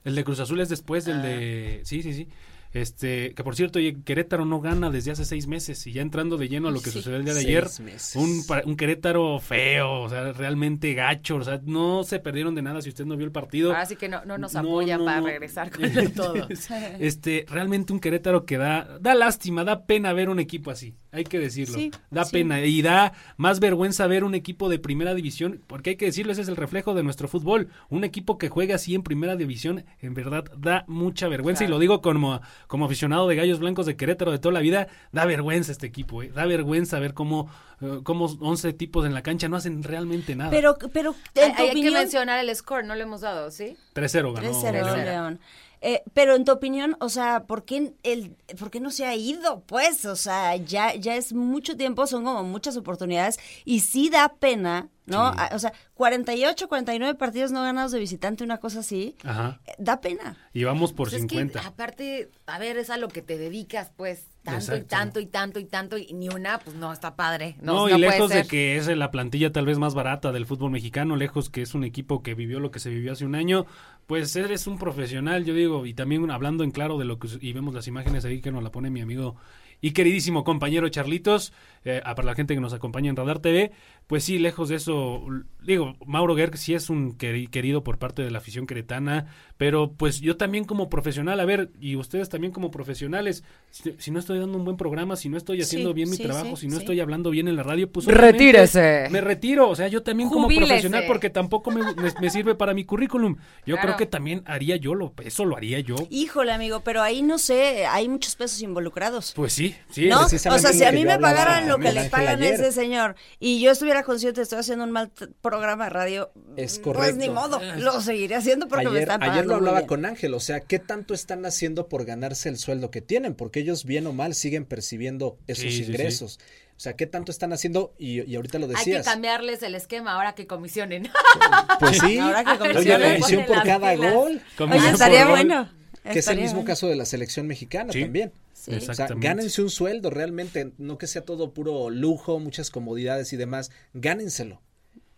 el de Cruz Azul es después del de sí, sí, sí. Este, que por cierto, Querétaro no gana desde hace seis meses y ya entrando de lleno a lo que Sí. sucedió el día de ayer, un, un Querétaro feo, o sea, realmente gacho, o sea, no se perdieron de nada si usted no vio el partido. Así que no, no nos No, apoya no, para regresar con todo. *laughs* este, realmente un Querétaro que da, da lástima, da pena ver un equipo así, hay que decirlo. Sí, da sí. pena y da más vergüenza ver un equipo de primera división, porque hay que decirlo, ese es el reflejo de nuestro fútbol. Un equipo que juega así en primera división, en verdad da mucha vergüenza y lo digo como como aficionado de Gallos Blancos de Querétaro de toda la vida, da vergüenza este equipo, ¿eh? da vergüenza ver cómo, eh, cómo 11 tipos en la cancha no hacen realmente nada. Pero, pero hay, hay que mencionar el score, no lo hemos dado, ¿sí? 3-0 ganó 3-0 León. Eh, pero en tu opinión, o sea, ¿por qué, el, ¿por qué no se ha ido? Pues, o sea, ya, ya es mucho tiempo, son como muchas oportunidades y sí da pena, ¿no? O sea, 48, 49 partidos no ganados de visitante, una cosa así, Ajá. Eh, da pena. Y vamos por 50. Pues es que, aparte, a ver, es a lo que te dedicas, pues, tanto y tanto y tanto y tanto y ni una, pues no, está padre. No, no y lejos de que es la plantilla tal vez más barata del fútbol mexicano, lejos que es un equipo que vivió lo que se vivió hace un año, pues eres un profesional, yo digo, y también hablando en claro de lo que, y vemos las imágenes ahí que nos la pone mi amigo y queridísimo compañero Charlitos, eh, para la gente que nos acompaña en Radar TV, pues sí, lejos de eso, digo, Mauro Gerg sí es un querido por parte de la afición queretana, pero pues yo también como profesional, a ver, y ustedes también como profesionales, si, no estoy dando un buen programa, si no estoy haciendo bien mi trabajo, si no estoy hablando bien en la radio, pues retírese. Me retiro, o sea, yo también como profesional porque tampoco me, sirve para mi currículum. Yo creo que también haría yo lo, eso lo haría yo. Híjole, amigo, pero ahí no sé, hay muchos pesos involucrados. Pues sí, sí. ¿No? O sea, si a mí me pagaran lo que le pagan a ese señor y yo estuviera consciente, estoy haciendo un mal programa de radio, es correcto. pues ni modo, lo seguiré haciendo porque me están pagando Ayer lo hablaba con Ángel, o sea, ¿qué tanto están haciendo por ganarse el sueldo que tienen? Porque ellos bien o mal siguen percibiendo esos ingresos. O sea, ¿qué tanto están haciendo? Y, ahorita lo decías. Hay que cambiarles el esquema ahora que comisionen. *laughs* Pues sí. Ahora que comisionen. comisión por cada gol. Oye, estaría bueno. Que es el mismo caso de la selección mexicana también. Sí. O sea, gánense un sueldo realmente, no que sea todo puro lujo, muchas comodidades y demás. Gánenselo.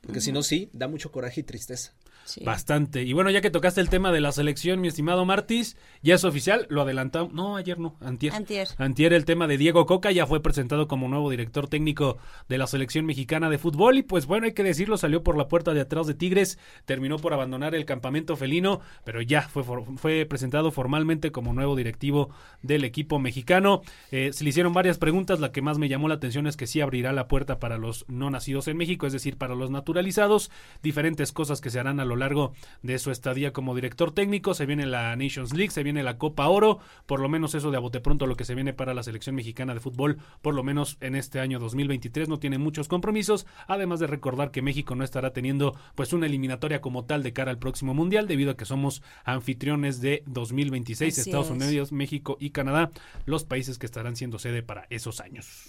Porque si no, sí, da mucho coraje y tristeza. Bastante. Y bueno, ya que tocaste el tema de la selección, mi estimado Martis, ya es oficial, lo adelantamos. No, ayer no, antier. Antier. Antier el tema de Diego Coca ya fue presentado como nuevo director técnico de la selección mexicana de fútbol. Y pues bueno, hay que decirlo, salió por la puerta de atrás de Tigres, terminó por abandonar el campamento felino, pero ya fue, fue presentado formalmente como nuevo directivo del equipo mexicano. Eh, se le hicieron varias preguntas, la que más me llamó la atención es que sí abrirá la puerta para los no nacidos en México, es decir, para los naturalizados, diferentes cosas que se harán a lo largo de su estadía como director técnico. Se viene la Nations League, se viene la Copa Oro, por lo menos eso de a bote pronto lo que se viene para la selección mexicana de fútbol, por lo menos en este año 2023 no tiene muchos compromisos, además de recordar que México no estará teniendo pues una eliminatoria como tal de cara al próximo mundial debido a que somos anfitriones de 2026, Estados Unidos, México y Canadá, los países que estarán siendo sede para esos años.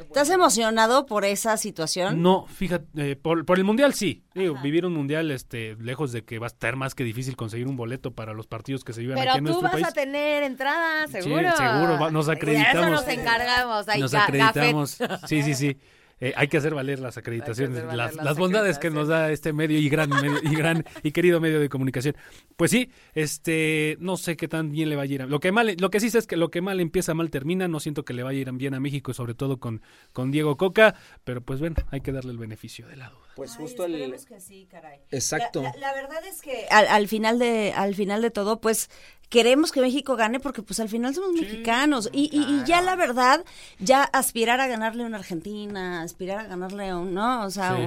¿Estás emocionado por esa situación? No, fíjate, eh, por, el mundial sí, digo, vivir un mundial este lejos de que va a estar más que difícil conseguir un boleto para los partidos que se vivan aquí en nuestro país. Pero tú vas a tener entrada, seguro. Sí, seguro, nos acreditamos. eso nos encargamos. nos acreditamos. Sí, sí, sí. *laughs* Eh, hay que hacer valer las acreditaciones, las, bondades que nos da este medio y gran y gran *laughs* y querido medio de comunicación. Pues sí, este, no sé qué tan bien le va a ir. A, lo que mal, lo que sí sé es que lo que mal empieza mal termina. No siento que le vaya a ir bien a México, sobre todo con con Diego Coca, pero pues bueno, hay que darle el beneficio de la duda. Pues justo el que sí, caray. Exacto. La, verdad es que al, al, final de al final de todo, pues queremos que México gane porque pues al final somos mexicanos. Y, y, ya la verdad ya aspirar a ganarle a una Argentina aspirar a ganarle a un no o sea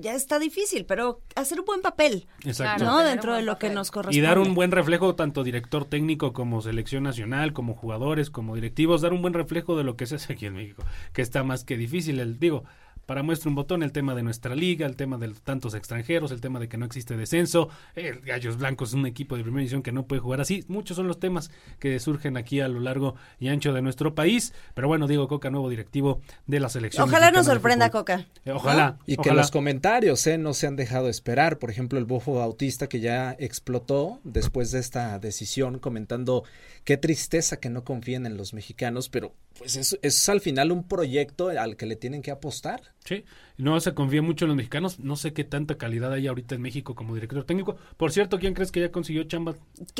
ya está difícil pero hacer un buen papel Exacto. no dentro de lo que nos corresponde y dar un buen reflejo tanto director técnico como selección nacional como jugadores como directivos dar un buen reflejo de lo que se hace aquí en México que está más que difícil. El digo para muestra un botón el tema de nuestra liga, el tema de tantos extranjeros, el tema de que no existe descenso, el Gallos Blancos es un equipo de primera división que no puede jugar así. Muchos son los temas que surgen aquí a lo largo y ancho de nuestro país. Pero bueno, Diego Coca, nuevo directivo de la selección. Ojalá nos sorprenda Coca. Eh, ojalá. Y que los comentarios eh, no se han dejado esperar. Por ejemplo, el Bofo Bautista que ya explotó después de esta decisión comentando qué tristeza que no confíen en los mexicanos, pero pues es, es al final un proyecto al que le tienen que apostar. Sí, no se confía mucho en los mexicanos. No sé qué tanta calidad hay ahorita en México como director técnico. Por cierto, ¿quién crees que ya consiguió chamba?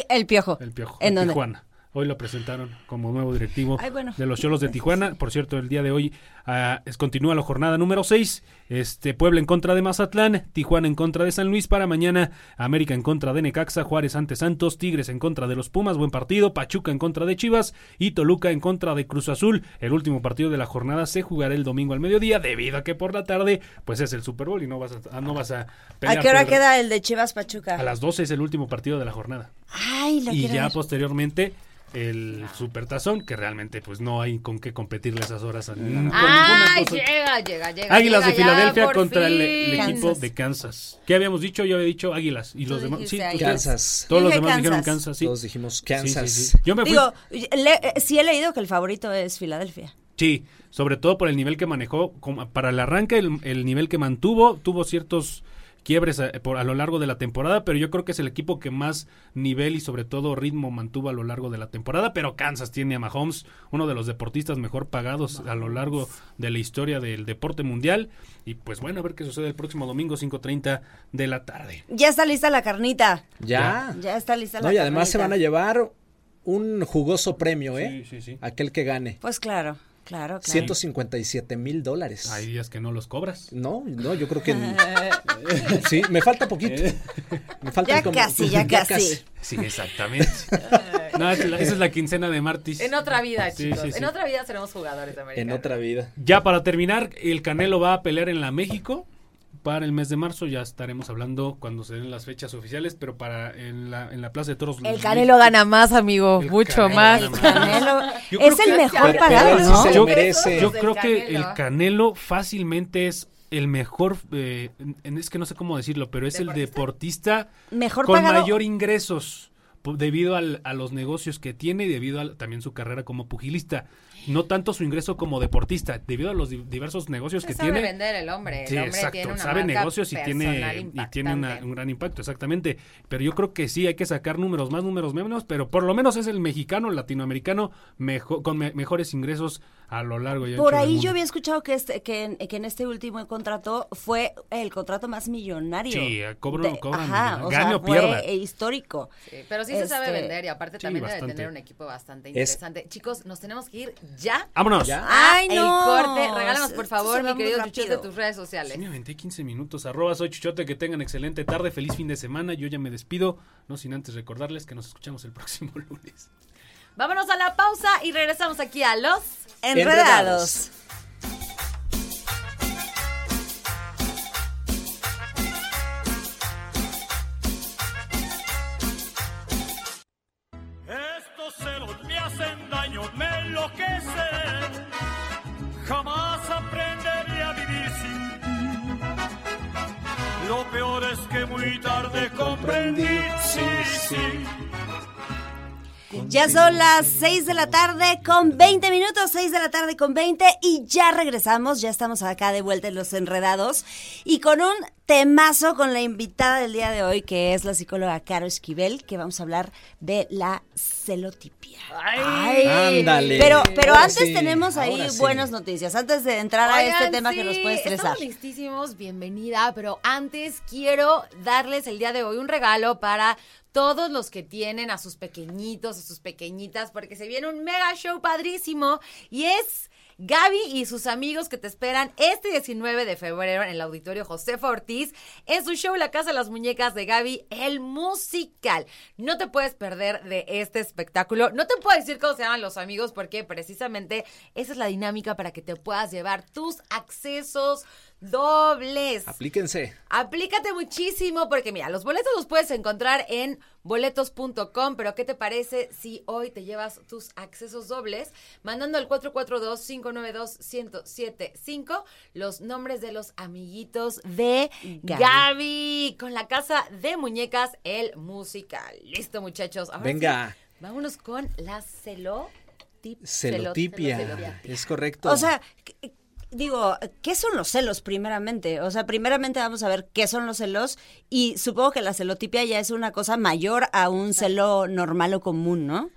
El Piojo. El Piojo. ¿En Tijuana. Hoy lo presentaron como nuevo directivo de los Cholos de Tijuana. Por cierto, el día de hoy uh, es, continúa la jornada número 6. Este, Puebla en contra de Mazatlán, Tijuana en contra de San Luis. Para mañana, América en contra de Necaxa, Juárez ante Santos, Tigres en contra de los Pumas, buen partido. Pachuca en contra de Chivas y Toluca en contra de Cruz Azul. El último partido de la jornada se jugará el domingo al mediodía, debido a que por la tarde, pues es el Super Bowl y no vas a, no vas a ¿A qué hora queda el de Chivas Pachuca? A las 12 es el último partido de la jornada. Ay, y ya posteriormente el supertazón, que realmente pues no hay con qué competirle esas horas a ningún- con ¡Ay, ninguna cosa. llega, llega, llega! Águilas de llega Filadelfia contra el, equipo Kansas. de Kansas. ¿Qué habíamos dicho? Yo había dicho Águilas. Y los demás. Sí, ustedes- Kansas. Todos los demás dijeron Kansas. Sí. Todos dijimos Kansas. sí, sí. Yo me fui. Digo, le- sí he leído que el favorito es Filadelfia. Sí, sobre todo por el nivel que manejó. como Para el arranque, el, el nivel que mantuvo, tuvo ciertos quiebres a, por- a lo largo de la temporada, pero yo creo que es el equipo que más nivel y sobre todo ritmo mantuvo a lo largo de la temporada, pero Kansas tiene a Mahomes, uno de los deportistas mejor pagados a lo largo de la historia del deporte mundial, y pues bueno, a ver qué sucede el próximo domingo 5.30 de la tarde. Ya está lista la carnita. Ya. Ya está lista la No, y además se van a llevar un jugoso premio, ¿eh? Sí, sí, sí. Aquel que gane. Pues claro, claro, claro. 157 mil dólares. Hay días que no los cobras. No, no, yo creo que *laughs* *laughs* sí, me falta poquito. Me falta Ya casi, ya *laughs* casi. Sí, exactamente. No, esa es la- esa es la quincena de Martis. En otra vida, Sí, chicos. sí, sí. En otra vida seremos jugadores americanos. En otra vida. Ya para terminar, el Canelo va a pelear en la México para el mes de marzo. Ya estaremos hablando cuando se den las fechas oficiales, pero para en la, en la Plaza de Toros. El Canelo México- gana más, amigo. El mucho Canelo más. gana más. Canelo Yo creo es el mejor pagado, ¿no? se Yo- merece. Yo Del creo que el Canelo fácilmente es el mejor, eh, es que no sé cómo decirlo, pero es el deportista Mejor con pagado. mayor ingresos debido al- a los negocios que tiene y debido a también su carrera como pugilista. No tanto su ingreso como deportista, debido a los di- diversos negocios que sabe tiene. vender el hombre. El Sí, hombre exacto. tiene una Sabe negocios y tiene, y tiene una- un gran impacto, exactamente. Pero yo creo que sí hay que sacar números más, números menos, pero por lo menos es el mexicano, el latinoamericano, mejo- con me- mejores ingresos a lo largo y ancho Por del ahí mundo. yo había escuchado que, este, que, en, que en este último contrato fue el contrato más millonario. Sí, cobran- de- cobran, ajá, o gane sea, o pierda. fue eh, histórico. Sí, pero sí se sabe Este, vender y aparte sí, también debe bastante. tener un equipo bastante Es- interesante. Chicos, nos tenemos que ir ya. ¡Vámonos! Ya. Ay, no. El corte. Regálanos, por favor, mi querido. Chuchote, tus redes sociales. Sí, me aventé 15 minutos. Arroba soy Chuchote, que tengan excelente tarde, feliz fin de semana. Yo ya me despido, no sin antes recordarles que nos escuchamos el próximo *laughs* lunes. Vámonos a la pausa y regresamos aquí a los... Enredados. Estos celos me hacen daño, me enloquecen. Jamás aprenderé a vivir sin. Lo peor es que muy tarde comprendí, sí, sí. Ya son las 6 de la tarde con 20 minutos, 6 de la tarde con 20 y ya regresamos, ya estamos acá de vuelta en Los Enredados y con un temazo con la invitada del día de hoy que es la psicóloga Caro Esquivel, que vamos a hablar de la celotipia. Ay. Ándale. Pero, pero Ahora antes sí, tenemos ahí sí. buenas noticias, antes de entrar a este tema sí, que nos puede estresar. Estamos listísimos, bienvenida, pero antes quiero darles el día de hoy un regalo para todos los que tienen a sus pequeñitos, a sus pequeñitas, porque se viene un mega show padrísimo y es Gaby y sus amigos que te esperan este 19 de febrero en el auditorio Josefa Ortiz en su show La Casa de las Muñecas de Gaby, el musical. No te puedes perder de este espectáculo. No te puedo decir cómo se llaman los amigos porque precisamente esa es la dinámica para que te puedas llevar tus accesos dobles. Aplíquense. Aplícate muchísimo porque mira, los boletos los puedes encontrar en boletos.com, pero ¿qué te parece si hoy te llevas tus accesos dobles mandando al 442-592-1075 los nombres de los amiguitos de Gaby. Gaby. con la casa de muñecas el musical. Listo, muchachos. Ahora Venga. sí, vámonos con la celo Celotipia. celotipia. Es correcto. O sea, digo, ¿qué son los celos primeramente? O sea, primeramente vamos a ver qué son los celos y supongo que la celotipia ya es una cosa mayor a un celo normal o común, ¿no?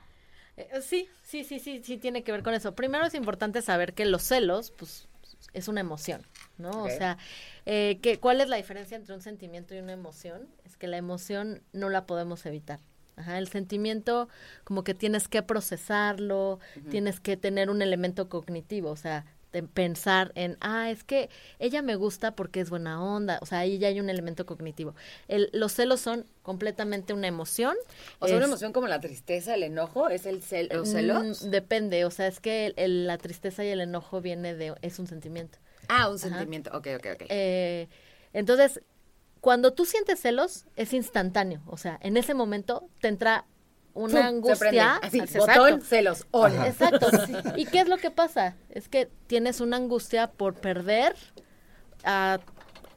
Eh, Sí, sí, sí, sí, sí tiene que ver con eso. Primero es importante saber que los celos, pues, es una emoción, ¿no? O sea, eh, que, ¿cuál es la diferencia entre un sentimiento y una emoción? Es que la emoción no la podemos evitar. Ajá, el sentimiento como que tienes que procesarlo, tienes que tener un elemento cognitivo, o sea, de pensar en, ah, es que ella me gusta porque es buena onda, o sea, ahí ya hay un elemento cognitivo. El, los celos son completamente una emoción. O sea, una Es- emoción como la tristeza, el enojo, es el cel los celos. Mm, depende, o sea, es que el- el- la tristeza y el enojo viene de, es un sentimiento. Ah, un sentimiento. Ok, ok, ok. Eh, entonces, cuando tú sientes celos, es instantáneo, o sea, en ese momento te entra una ¡Pum! Se prende. angustia. Así, botón, celos, on. Exacto. *laughs* ¿Y qué es lo que pasa? Es que tienes una angustia por perder a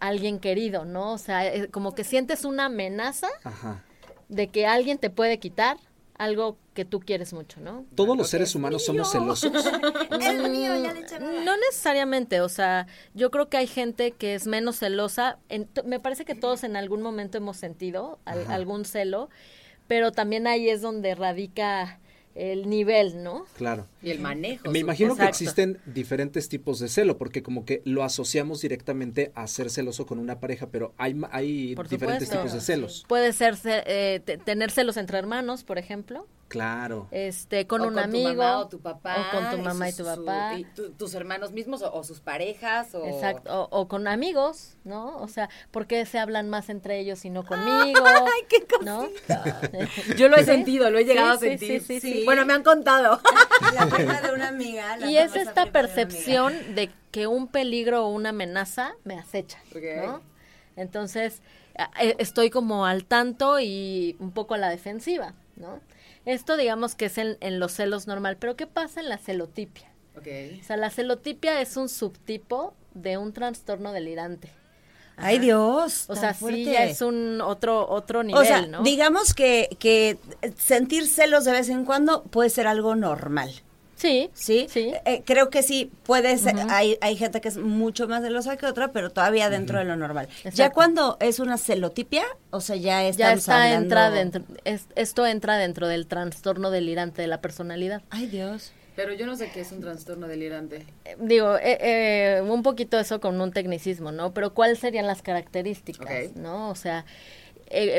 alguien querido, ¿no? O sea, eh, como que sientes una amenaza Ajá. de que alguien te puede quitar algo que tú quieres mucho, ¿no? Todos los seres humanos somos celosos. *laughs* Es mío, ya le eché nada. No necesariamente, o sea, yo creo que hay gente que es menos celosa. En- me parece que todos en algún momento hemos sentido al- algún celo, pero también ahí es donde radica el nivel, ¿no? Claro. Y el manejo. Me imagino que existen diferentes tipos de celo, porque como que lo asociamos directamente a ser celoso con una pareja, pero hay, ma- hay Por diferentes supuesto. tipos de celos. Puede ser eh, te- tener celos entre hermanos, por ejemplo, Claro. este, con O un tu amigo, mamá o tu papá. o con tu mamá y su- tu su- papá. y tu- tus hermanos mismos o, o sus parejas. O... Exacto, o, o con amigos, ¿no? O sea, ¿por qué se hablan más entre ellos y no conmigo? *laughs* Ay, qué ¿no? *laughs* Yo lo he ¿Sí? sentido, lo he llegado Sí, a sí, sentir. sí, sí, sí. Bueno, me han contado. *laughs* La prima de una amiga. la Y es esta de percepción de que un peligro o una amenaza me acecha, Ok. ¿no? Entonces, a- e- estoy como al tanto y un poco a la defensiva, ¿no? Esto digamos que es en, en los celos normal, pero ¿qué pasa en la celotipia? ok. O sea, la celotipia es un subtipo de un trastorno delirante. Ay, Dios. O sea, sí, ya es un otro otro nivel, O sea, ¿no? digamos que, que sentir celos de vez en cuando puede ser algo normal. Sí, ¿Sí? sí. Eh, creo que sí, puede ser, hay, hay gente que es mucho más celosa que otra, pero todavía dentro de lo normal. Ya cuando es una celotipia, o sea, ya Ya está hablando... entra dentro, es- esto entra dentro del trastorno delirante de la personalidad. Ay, Dios. Pero yo no sé qué es un trastorno delirante. Eh, Digo, eh, eh, un poquito eso con un tecnicismo, ¿no? Pero ¿cuáles serían las características, no? O sea, eh,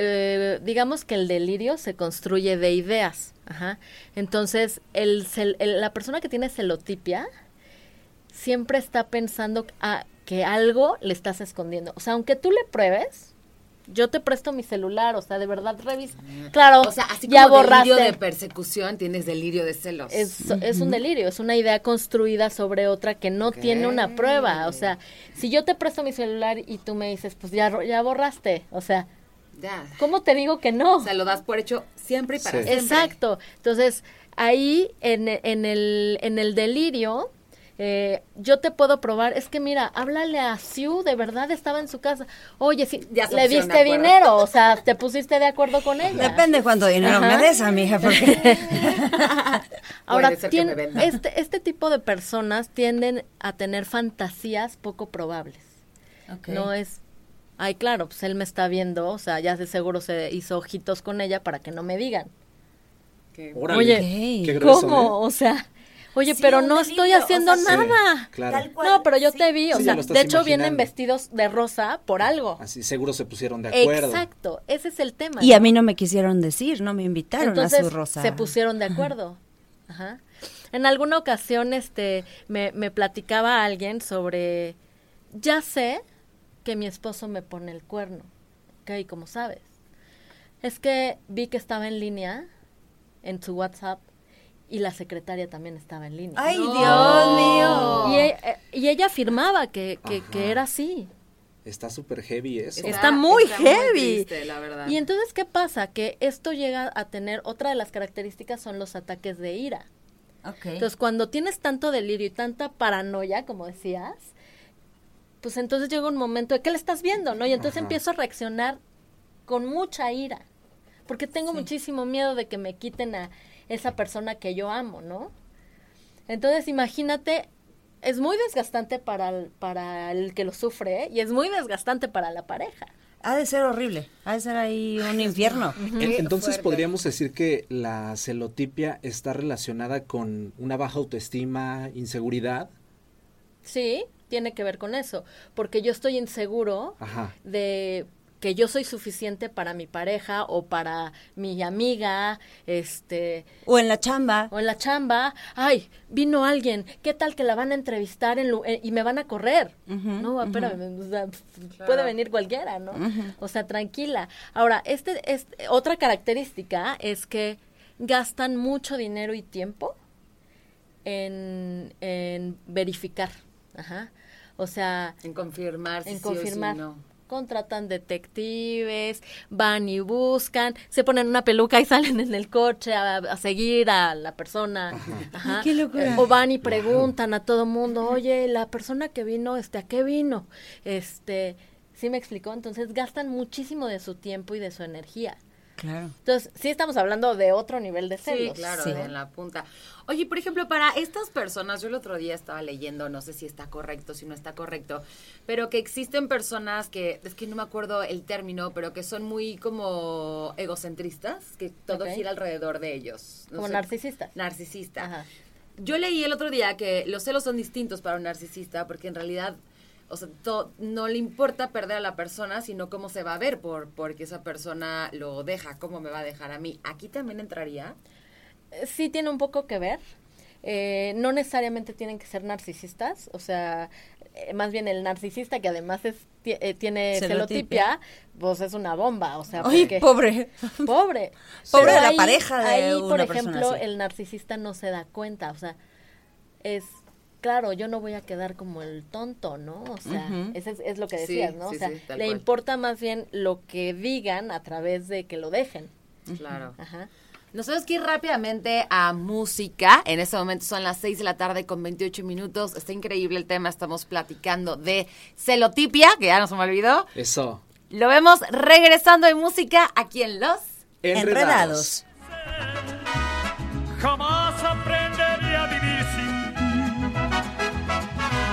eh, digamos que el delirio se construye de ideas, ajá. Entonces, el, cel- el- la persona que tiene celotipia siempre está pensando a- que algo le estás escondiendo. O sea, aunque tú le pruebes, yo te presto mi celular, o sea, de verdad revisa. Claro, O sea, así ya como borraste. delirio de persecución, tienes delirio de celos. Es, es un delirio, es una idea construida sobre otra que no tiene una prueba. O sea, si yo te presto mi celular y tú me dices, pues ya, ya borraste, o sea, Ya. ¿cómo te digo que no? O sea, lo das por hecho siempre y para Sí. siempre. Exacto. Entonces, ahí en, en, el, en el delirio, eh, yo te puedo probar, es que mira, háblale a Siu, de verdad estaba en su casa. Oye, si Ya le diste dinero, o sea, te pusiste de acuerdo con ella. Depende cuánto dinero Ajá. me des, amiga, porque... *laughs* Ahora, este, este tipo de personas tienden a tener fantasías poco probables. No es, ay, claro, pues él me está viendo, o sea, ya de seguro se hizo ojitos con ella para que no me digan. Oye, qué grueso, ¿Cómo? ¿eh? O sea, oye, Sí, pero no estoy o haciendo sea, sí. nada. Claro. Tal cual, No, pero yo sí. te vi, o sea, de hecho vienen vestidos de rosa por algo. Así seguro se pusieron de acuerdo. Exacto, ese es el tema. Y a mí no me quisieron decir, no me invitaron Entonces a su rosa. se pusieron de acuerdo. Ajá. En alguna ocasión este me, me platicaba alguien sobre ya sé que mi esposo me pone el cuerno. Ok, ¿cómo sabes? Es que vi que estaba en línea en su WhatsApp y la secretaria también estaba en línea. Ay, No. Dios mío. Y, e- eh, y ella afirmaba que, que, era así. Está súper heavy eso. Está muy está heavy. triste, la verdad. Y entonces, ¿qué pasa? Que esto llega a tener, otra de las características son los ataques de ira. Ok. Entonces, cuando tienes tanto delirio y tanta paranoia, como decías, pues entonces llega un momento de ¿qué le estás viendo? ¿No? Y entonces Ajá. empiezo a reaccionar con mucha ira, porque tengo muchísimo miedo de que me quiten a esa persona que yo amo, ¿no? Entonces, imagínate, es muy desgastante para el, para el que lo sufre ¿eh? y es muy desgastante para la pareja. Ha de ser horrible, ha de ser ahí un infierno. En- Entonces fuerte. podríamos decir que la celotipia está relacionada con una baja autoestima, inseguridad. Sí, tiene que ver con eso, porque yo estoy inseguro Ajá. de que yo soy suficiente para mi pareja o para mi amiga, este, O en la chamba. o en la chamba, ay, vino alguien, ¿qué tal que la van a entrevistar en lu- eh, y me van a correr? no, espérame, o sea, pf, puede venir cualquiera, ¿no? O sea, tranquila. Ahora, este, este, otra característica es que gastan mucho dinero y tiempo en, en verificar, ajá. O sea, En confirmar si en sí o si confirmar. no. contratan detectives, van y buscan, se ponen una peluca y *laughs* salen en el coche a, a seguir a la persona. Ajá. Qué locura. O van y preguntan a todo mundo, oye, la persona que vino, este, ¿a qué vino? Este, ¿sí me explicó? Entonces gastan muchísimo de su tiempo y de su energía. Claro. Entonces, sí estamos hablando de otro nivel de Sí, celos. claro, Sí. en la punta. Oye, por ejemplo, para estas personas, yo el otro día estaba leyendo, no sé si está correcto, si no está correcto, pero que existen personas que, es que no me acuerdo el término, pero que son muy como egocentristas, que todo gira alrededor de ellos. No Como sé. narcisistas. Narcisista. Ajá. Yo leí el otro día que los celos son distintos para un narcisista porque en realidad, o sea, to- no le importa perder a la persona, sino cómo se va a ver por porque esa persona lo deja, cómo me va a dejar a mí. Aquí también entraría. Sí tiene un poco que ver. Eh, no necesariamente tienen que ser narcisistas, o sea, eh, más bien el narcisista que además es, eh, tiene Celotipia. celotipia, pues es una bomba, o sea, Ay, porque- pobre. *laughs* Pobre. Pobre de la pareja de ahí, una por ejemplo, así. el narcisista no se da cuenta, o sea, es claro, yo no voy a quedar como el tonto, ¿no? O sea, es, es lo que Sí, decías, ¿no? sí, o sea, sí, le cual. importa más bien lo que digan a través de que lo dejen. Claro. Ajá. Nosotros que ir rápidamente a música. En este momento son las 6 de la tarde con 28 minutos. Está increíble el tema. Estamos platicando de celotipia, que ya no se me olvidó. Eso. Lo vemos regresando en música aquí en Los. Enredados. Jamás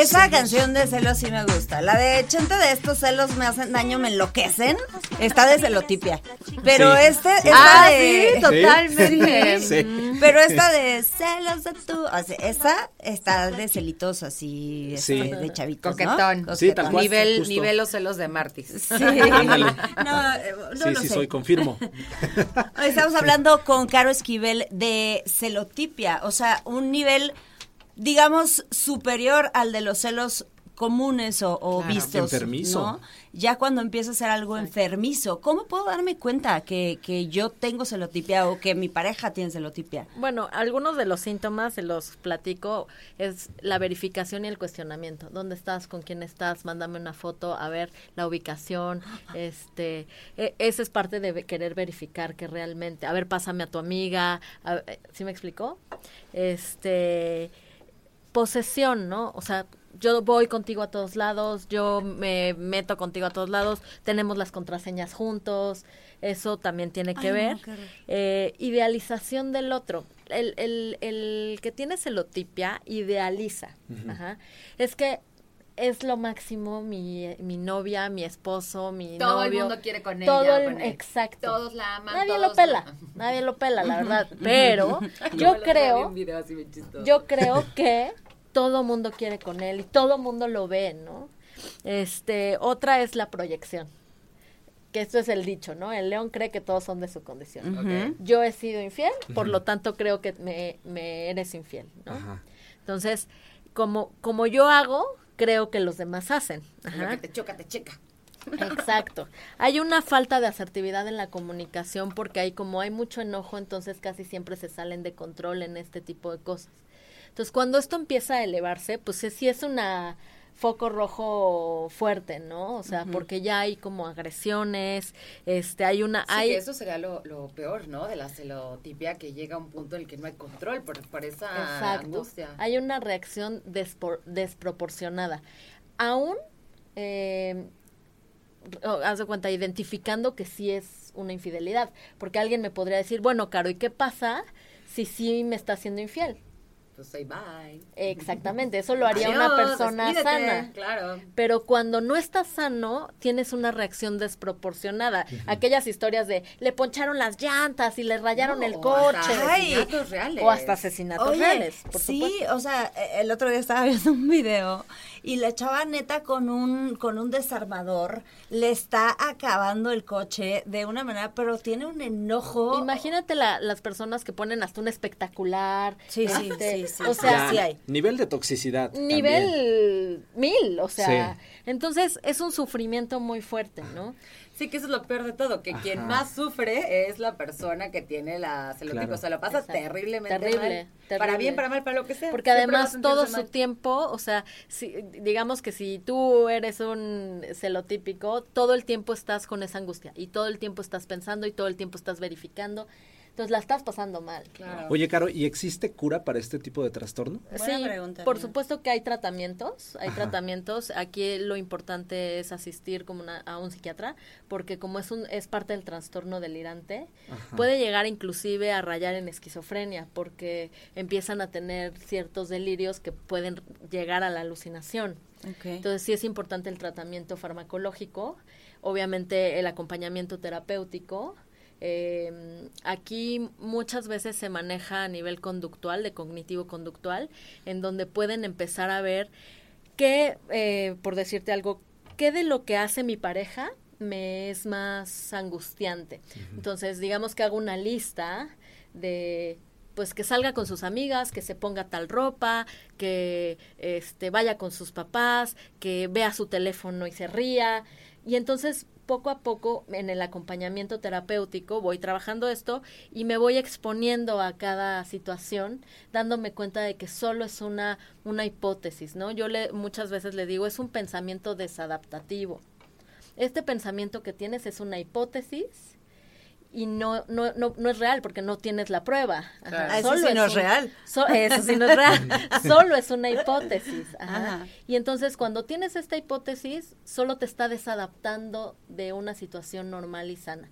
Esa canción de celos sí me gusta. La de Chente de estos celos me hacen daño, me enloquecen. Está de celotipia. Pero Sí. este, esta Ah, de. sí, totalmente. *laughs* Sí. Pero esta de celos de tú. O sea, esa está de celitos así, este, Sí. de chavitos. Coquetón. ¿no? Sí, tal cual. Nivel, justo. nivel los celos de Martis. Sí. *laughs* Ándale. No, eh, no sí, lo sí, sé. soy, confirmo. Hoy Estamos hablando con Caro Esquivel de celotipia, o sea, un nivel, digamos, superior al de los celos comunes o, o Claro. vistos. Enfermizo. ¿no? Ya cuando empieza a ser algo enfermizo, ¿cómo puedo darme cuenta que, que yo tengo celotipia o que mi pareja tiene celotipia? Bueno, algunos de los síntomas, se los platico, es la verificación y el cuestionamiento. ¿Dónde estás? ¿Con quién estás? Mándame una foto, a ver la ubicación. *gasps* Este, e- esa es parte de querer verificar que realmente, a ver, pásame a tu amiga. a- eh, ¿Sí me explicó? Este, posesión, ¿no? O sea, yo voy contigo a todos lados, yo me meto contigo a todos lados, tenemos las contraseñas juntos, eso también tiene que Ay, ver. Eh, idealización del otro. El, el, el que tiene celotipia idealiza. Ajá. Es que es lo máximo mi, mi novia, mi esposo, mi Todo el novio. mundo quiere con todo ella, el- con él. Exacto. Todos la aman, Nadie todos lo pela. la- Nadie lo pela, la verdad. *laughs* Pero el yo creo un video así bien chistoso. yo creo que *laughs* todo mundo quiere con él y todo mundo lo ve, ¿no? Este, otra es la proyección. Que esto es el dicho, ¿no? El león cree que todos son de su condición. Yo he sido infiel, por lo tanto creo que me, me eres infiel, ¿no? Ajá. Entonces, como, como yo hago, creo que los demás hacen. Lo Ajá. que te choca, te checa. Exacto. Hay una falta de asertividad en la comunicación porque hay como hay mucho enojo, entonces casi siempre se salen de control en este tipo de cosas. Entonces, cuando esto empieza a elevarse, pues es- sí es una foco rojo fuerte, ¿no? O sea, porque ya hay como agresiones, este, hay una, Sí, hay, eso sería lo, lo peor, ¿no? De la celotipia, que llega a un punto en el que no hay control por, por esa Exacto. angustia. Hay una reacción desproporcionada. Aún, eh, haz de cuenta, identificando que sí es una infidelidad. Porque alguien me podría decir, bueno, Caro, ¿y qué pasa si sí me está haciendo infiel? Pues say bye. Exactamente, eso lo haría una Adiós, persona despídete, sana. Claro. Pero cuando no estás sano, tienes una reacción desproporcionada. Aquellas historias de le poncharon las llantas y le rayaron No, el o coche. hasta Ay. asesinatos reales. O hasta asesinatos Oye, reales, por sí, supuesto. o sea, eh, el otro día estaba *laughs* viendo un video y la chava neta con un con un desarmador le está acabando el coche de una manera, pero tiene un enojo. Imagínate la- las personas que ponen hasta un espectacular. Sí, sí, este, sí, sí. O sea, Ya, sí hay. Nivel de toxicidad. también. nivel mil, o sea, Sí. entonces es un sufrimiento muy fuerte, ¿no? Sí, que eso es lo peor de todo, que quien más sufre es la persona que tiene la celotipo. Claro. O sea, lo pasa Exacto. terriblemente Terrible, mal. Para bien, para mal, para lo que sea. Porque Siempre además todo su mal. tiempo, o sea, si, digamos que si tú eres un celotípico, todo el tiempo estás con esa angustia y todo el tiempo estás pensando y todo el tiempo estás verificando. Entonces la estás pasando mal. Claro. Oye, Caro, ¿y existe cura para este tipo de trastorno? Buena sí, pregunta, por mira. supuesto que hay tratamientos, hay Ajá. tratamientos. Aquí lo importante es asistir como una- a un psiquiatra, porque como es un es parte del trastorno delirante, Ajá. puede llegar inclusive a rayar en esquizofrenia, porque empiezan a tener ciertos delirios que pueden llegar a la alucinación. Entonces sí es importante el tratamiento farmacológico, obviamente el acompañamiento terapéutico. Eh, aquí muchas veces se maneja a nivel conductual, de cognitivo-conductual, en donde pueden empezar a ver qué, eh, por decirte algo, qué de lo que hace mi pareja me es más angustiante. Entonces, digamos que hago una lista de pues que salga con sus amigas, que se ponga tal ropa, que este vaya con sus papás, que vea su teléfono y se ría. Y entonces poco a poco en el acompañamiento terapéutico voy trabajando esto y me voy exponiendo a cada situación, dándome cuenta de que solo es una una hipótesis, ¿no? Yo le muchas veces le digo, es un pensamiento desadaptativo. Este pensamiento que tienes es una hipótesis y no, no, no, no es real porque no tienes la prueba. Ajá. Ah, eso Solo sí no es un- real. so- eso sí no es real. *laughs* Solo es una hipótesis. Ajá. Ajá. Y entonces cuando tienes esta hipótesis, solo te está desadaptando de una situación normal y sana.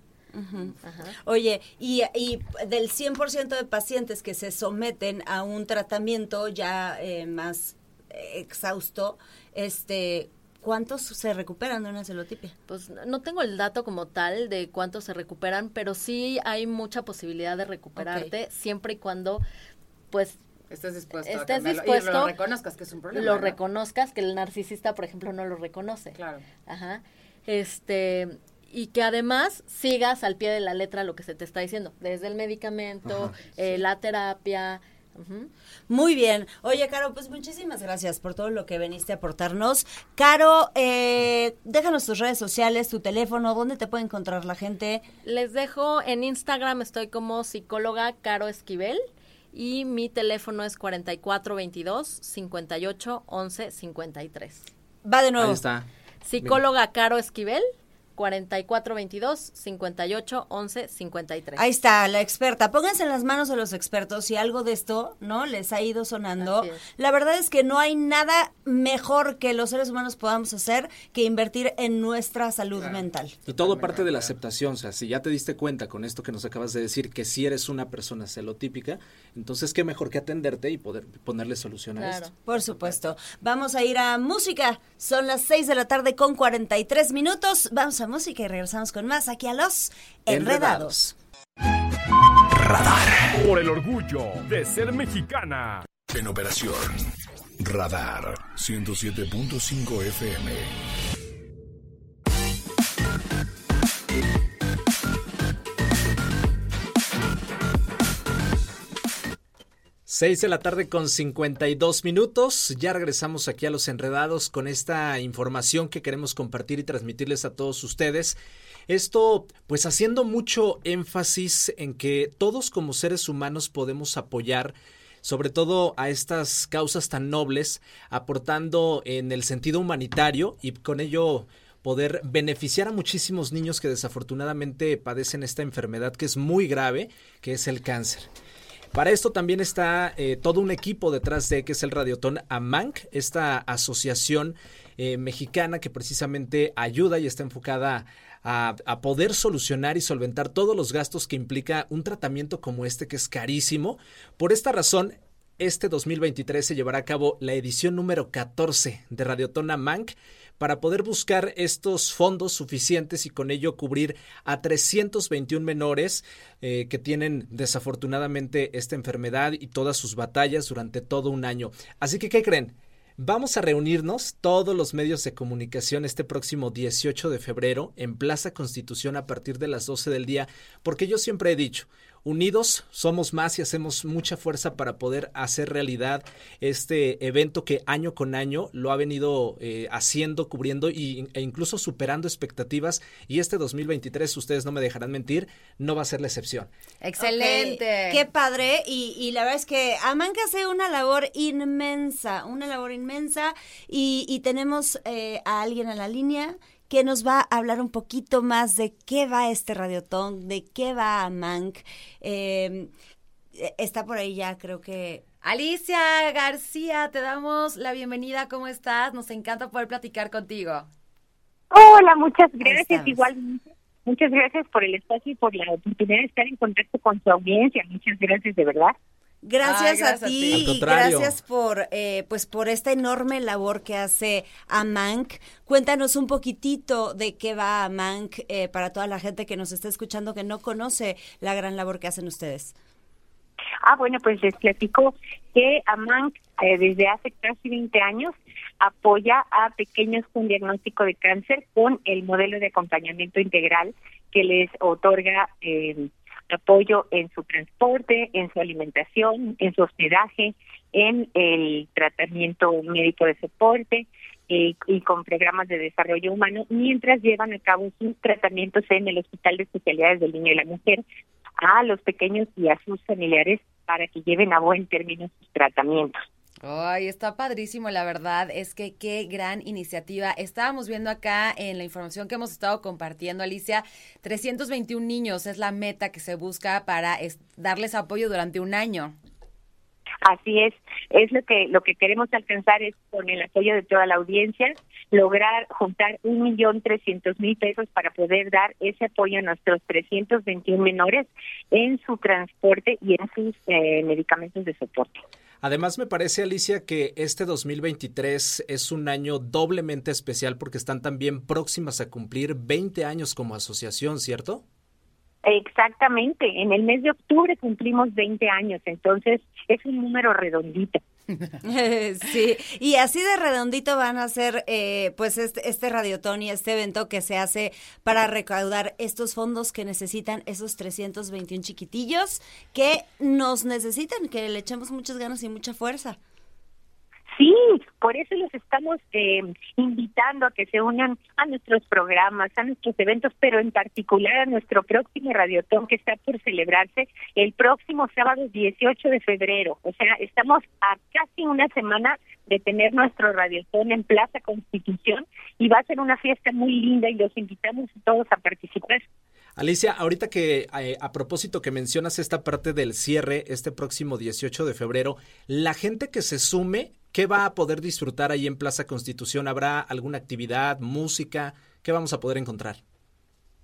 Ajá. Oye, y, y del 100% de pacientes que se someten a un tratamiento ya eh, más eh, exhausto, este, ¿cuántos se recuperan de una celotipia? Pues no tengo el dato como tal de cuántos se recuperan, pero sí hay mucha posibilidad de recuperarte siempre y cuando pues Estés dispuesto a dispuesto, y lo reconozcas que es un problema. lo ¿no? reconozcas, que el narcisista, por ejemplo, no lo reconoce. Claro. Ajá. Este, y que además sigas al pie de la letra lo que se te está diciendo, desde el medicamento, eh, la terapia. Muy bien. Oye, Caro, pues muchísimas gracias por todo lo que veniste a aportarnos. Caro, eh, déjanos tus redes sociales, tu teléfono, dónde te puede encontrar la gente. Les dejo en Instagram, estoy como psicóloga Caro Esquivel y mi teléfono es 4422 58 11 53. Va de nuevo. Ahí está. Psicóloga Caro Esquivel 4422 58 11 53. Ahí está, la experta. Pónganse en las manos de los expertos si algo de esto, ¿no? Les ha ido sonando. La verdad es que no hay nada mejor que los seres humanos podamos hacer que invertir en nuestra salud mental. Y todo parte de la aceptación, o sea, si ya te diste cuenta con esto que nos acabas de decir, que si eres una persona celotípica, entonces qué mejor que atenderte y poder ponerle solución a Claro. esto. Por supuesto. Vamos a ir a música. Son las 6 de la tarde con 43 minutos. Vamos a música y regresamos con más aquí a los Enredados. Por el orgullo de ser mexicana. En operación Radar 107.5 FM. Seis de la tarde con 52 minutos. Ya regresamos aquí a los enredados con esta información que queremos compartir y transmitirles a todos ustedes. Esto, pues haciendo mucho énfasis en que todos como seres humanos podemos apoyar sobre todo a estas causas tan nobles, aportando en el sentido humanitario y con ello poder beneficiar a muchísimos niños que desafortunadamente padecen esta enfermedad que es muy grave, que es el cáncer. Para esto también está eh, todo un equipo detrás de que es el Radiotón AMANC, esta asociación eh, mexicana que precisamente ayuda y está enfocada a, a, poder solucionar y solventar todos los gastos que implica un tratamiento como este que es carísimo. Por esta razón, este 2023 se llevará a cabo la edición número 14 de Radiotón AMANC para poder buscar estos fondos suficientes y con ello cubrir a 321 menores eh, que tienen desafortunadamente esta enfermedad y todas sus batallas durante todo un año. Así que, ¿qué creen? Vamos a reunirnos todos los medios de comunicación este próximo 18 de febrero en Plaza Constitución a partir de las 12 del día, porque yo siempre he dicho, unidos somos más y hacemos mucha fuerza para poder hacer realidad este evento que año con año lo ha venido eh, haciendo, cubriendo y, e incluso superando expectativas. Y este 2023, ustedes no me dejarán mentir, no va a ser la excepción. Excelente. Qué padre. Y, y la verdad es que Amanca hace una labor inmensa, una labor inmensa. Y, y tenemos eh, a alguien en la línea que nos va a hablar un poquito más de qué va este radiotón, de qué va Amanc. Eh, está por ahí ya, creo que Alicia García, te damos la bienvenida. ¿Cómo estás? Nos encanta poder platicar contigo. Hola, muchas gracias. Igual, muchas gracias por el espacio y por la oportunidad de estar en contacto con su audiencia. Muchas gracias, de verdad. Gracias, Ay, gracias a a ti y gracias por eh, pues por esta enorme labor que hace Amanc. Cuéntanos un poquitito de qué va Amanc eh, para toda la gente que nos está escuchando que no conoce la gran labor que hacen ustedes. Ah, bueno, pues les platico que AMANC eh, desde hace casi 20 años apoya a pequeños con diagnóstico de cáncer con el modelo de acompañamiento integral que les otorga eh, apoyo en su transporte, en su alimentación, en su hospedaje, en el tratamiento médico de soporte eh, y con programas de desarrollo humano, mientras llevan a cabo sus tratamientos en el Hospital de Especialidades del Niño y la Mujer a los pequeños y a sus familiares para que lleven a buen término sus tratamientos. Ay, está padrísimo, la verdad es que qué gran iniciativa. Estábamos viendo acá en la información que hemos estado compartiendo, Alicia, 321 niños es la meta que se busca para es- darles apoyo durante un año. Así es, es lo que lo que queremos alcanzar es con el apoyo de toda la audiencia lograr juntar un millón trescientos mil pesos para poder dar ese apoyo a nuestros 321 menores en su transporte y en sus eh, medicamentos de soporte. Además, me parece, Alicia, que este 2023 es un año doblemente especial porque están también próximas a cumplir 20 años como asociación, ¿cierto? Exactamente, en el mes de octubre cumplimos 20 años, entonces es un número redondito. *laughs* sí, y así de redondito van a ser eh, pues este, este radiotón y este evento que se hace para recaudar estos fondos que necesitan esos 321 chiquitillos que nos necesitan, que le echemos muchas ganas y mucha fuerza. Sí, por eso los estamos eh, invitando a que se unan a nuestros programas, a nuestros eventos, pero en particular a nuestro próximo Radiotón que está por celebrarse el próximo sábado 18 de febrero. O sea, estamos a casi una semana de tener nuestro Radiotón en Plaza Constitución y va a ser una fiesta muy linda y los invitamos todos a participar. Alicia, ahorita que eh, a propósito que mencionas esta parte del cierre este próximo 18 de febrero, la gente que se sume, ¿qué va a poder disfrutar ahí en Plaza Constitución? ¿Habrá alguna actividad, música? ¿Qué vamos a poder encontrar?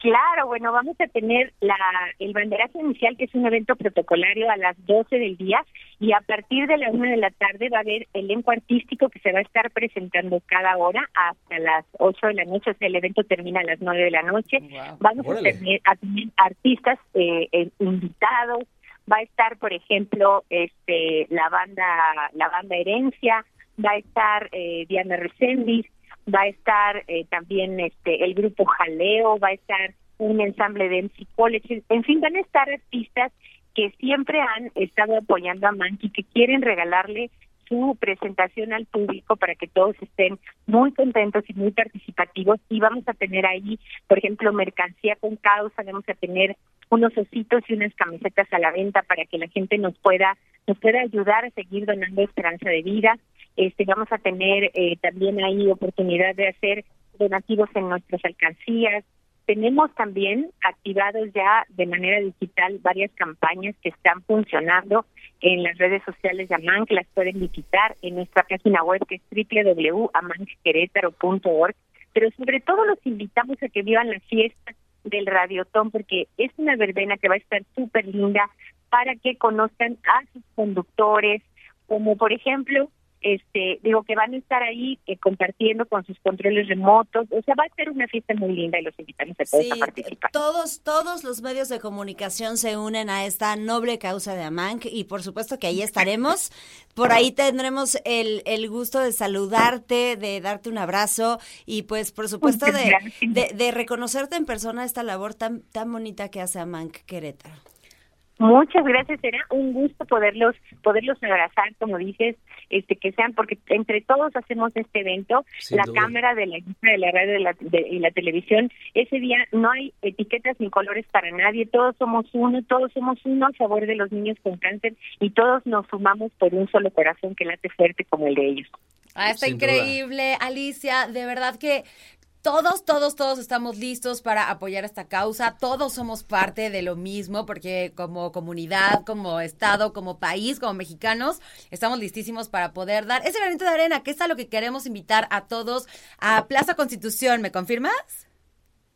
Claro, bueno, vamos a tener la, el banderazo inicial, que es un evento protocolario a las 12 del día, y a partir de la 1 de la tarde va a haber elenco artístico que se va a estar presentando cada hora hasta las 8 de la noche, o sea, el evento termina a las 9 de la noche. Wow. Vamos a tener, a tener artistas eh, eh, invitados, va a estar, por ejemplo, este la banda la banda Herencia, va a estar eh, Diana Resendiz, va a estar eh, también este el grupo Jaleo, va a estar un ensamble de MC College, en fin, van a estar artistas que siempre han estado apoyando a Manki, que quieren regalarle su presentación al público para que todos estén muy contentos y muy participativos. Y vamos a tener ahí, por ejemplo, mercancía con causa, vamos a tener unos ositos y unas camisetas a la venta para que la gente nos pueda nos pueda ayudar a seguir donando esperanza de vida. Este vamos a tener eh, también ahí oportunidad de hacer donativos en nuestras alcancías. Tenemos también activados ya de manera digital varias campañas que están funcionando en las redes sociales de AMAN, que las pueden visitar en nuestra página web que es www.amanquerétaro.org, pero sobre todo los invitamos a que vivan la fiesta del Radiotón porque es una verbena que va a estar súper linda para que conozcan a sus conductores, como por ejemplo este digo que van a estar ahí eh, compartiendo con sus controles remotos, o sea, va a ser una fiesta muy linda y los invitamos a todos Sí, a participar. todos, todos los medios de comunicación se unen a esta noble causa de Amanc y por supuesto que ahí estaremos. Por ahí tendremos el, el gusto de saludarte, de darte un abrazo y pues por supuesto de, de reconocerte en persona esta labor tan, tan bonita que hace Amanc Querétaro. Muchas gracias, será un gusto poderlos poderlos abrazar, como dices, este que sean porque entre todos hacemos este evento, Sin la duda. cámara de la de la radio de la, de- y la televisión, ese día no hay etiquetas ni colores para nadie, todos somos uno, todos somos uno a favor de los niños con cáncer y todos nos sumamos por un solo corazón que late fuerte como el de ellos. Ah, está Sin duda. increíble, Alicia. De verdad que todos, todos, todos estamos listos para apoyar esta causa. Todos somos parte de lo mismo, porque como comunidad, como Estado, como país, como mexicanos, estamos listísimos para poder dar ese granito de arena, que es lo que queremos invitar a todos a Plaza Constitución. ¿Me confirmas?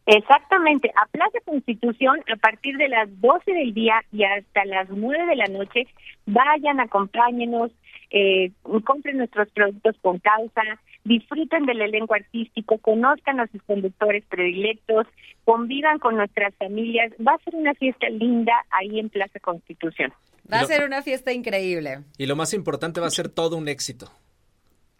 Exactamente, a Plaza Constitución a partir de las 12 del día y hasta las 9 de la noche, vayan, acompáñenos, eh, compren nuestros productos con causa, disfruten del elenco artístico, conozcan a sus conductores predilectos, convivan con nuestras familias, va a ser una fiesta linda ahí en Plaza Constitución. Va a Lo- ser una fiesta increíble. Y lo más importante va a ser todo un éxito.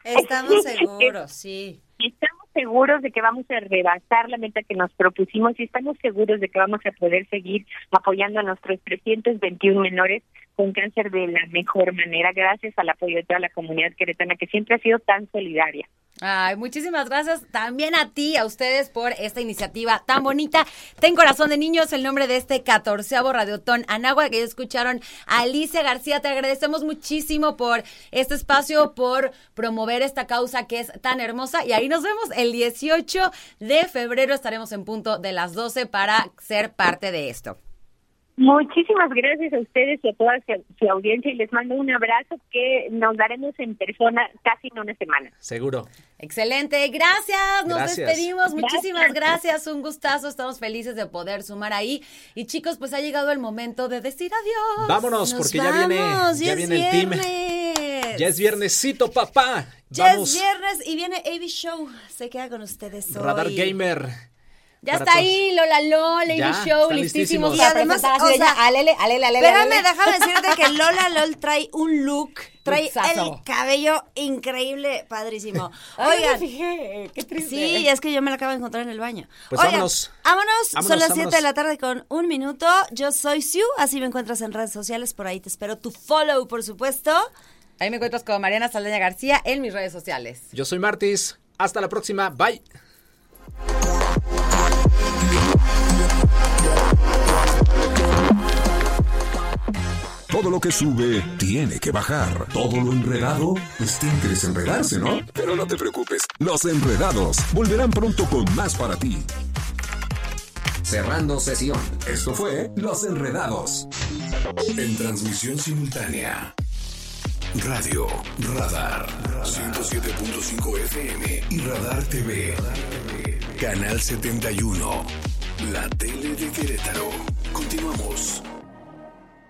Estamos *laughs* seguros, sí. Estamos seguros de que vamos a rebasar la meta que nos propusimos y estamos seguros de que vamos a poder seguir apoyando a nuestros 321 menores con cáncer de la mejor manera, gracias al apoyo de toda la comunidad queretana que siempre ha sido tan solidaria. Ay, muchísimas gracias también a ti, a ustedes por esta iniciativa tan bonita. Ten corazón de niños, el nombre de este catorceavo radiotón Anagua que ya escucharon. Alicia García, te agradecemos muchísimo por este espacio, por promover esta causa que es tan hermosa. Y ahí nos vemos el 18 de febrero. Estaremos en punto de las 12 para ser parte de esto. Muchísimas gracias a ustedes y a toda su, audiencia y les mando un abrazo que nos daremos en persona casi en una semana. Seguro. Excelente, gracias, nos Gracias. despedimos, muchísimas Gracias. gracias, un gustazo, estamos felices de poder sumar ahí. Y chicos, pues ha llegado el momento de decir adiós. Vámonos, Nos porque ya viene, ya viene el team. Ya es viernesito, papá. Ya Vamos, es viernes y viene AB Show. Se queda con ustedes hoy. Radar Gamer. Ya está todos. ahí, Lola Lola, Lady Ya, Show, listísimos Y además, o de ya, sea, alele, alele, alele, Espérame, alele. déjame decirte que *laughs* Lola LOL trae un look, trae Luxazo. el cabello increíble, padrísimo. Ay, Oigan, me fijé, qué triste. Sí, es que yo me la acabo de encontrar en el baño. Pues Oigan, vámonos. vámonos. Son las 7 vámonos. de la tarde con un minuto. Yo soy Sue, así me encuentras en redes sociales. Por ahí te espero tu follow, por supuesto. Ahí me encuentras con Mariana Saldaña García en mis redes sociales. Yo soy Martis. Hasta la próxima. Bye. Todo lo que sube tiene que bajar. Todo lo enredado, pues tiene que desenredarse, ¿no? Pero no te preocupes, los enredados volverán pronto con más para ti. Cerrando sesión. Esto fue Los Enredados. En transmisión simultánea. Radio Radar 107.5 FM y Radar TV. Canal 71. La tele de Querétaro. Continuamos.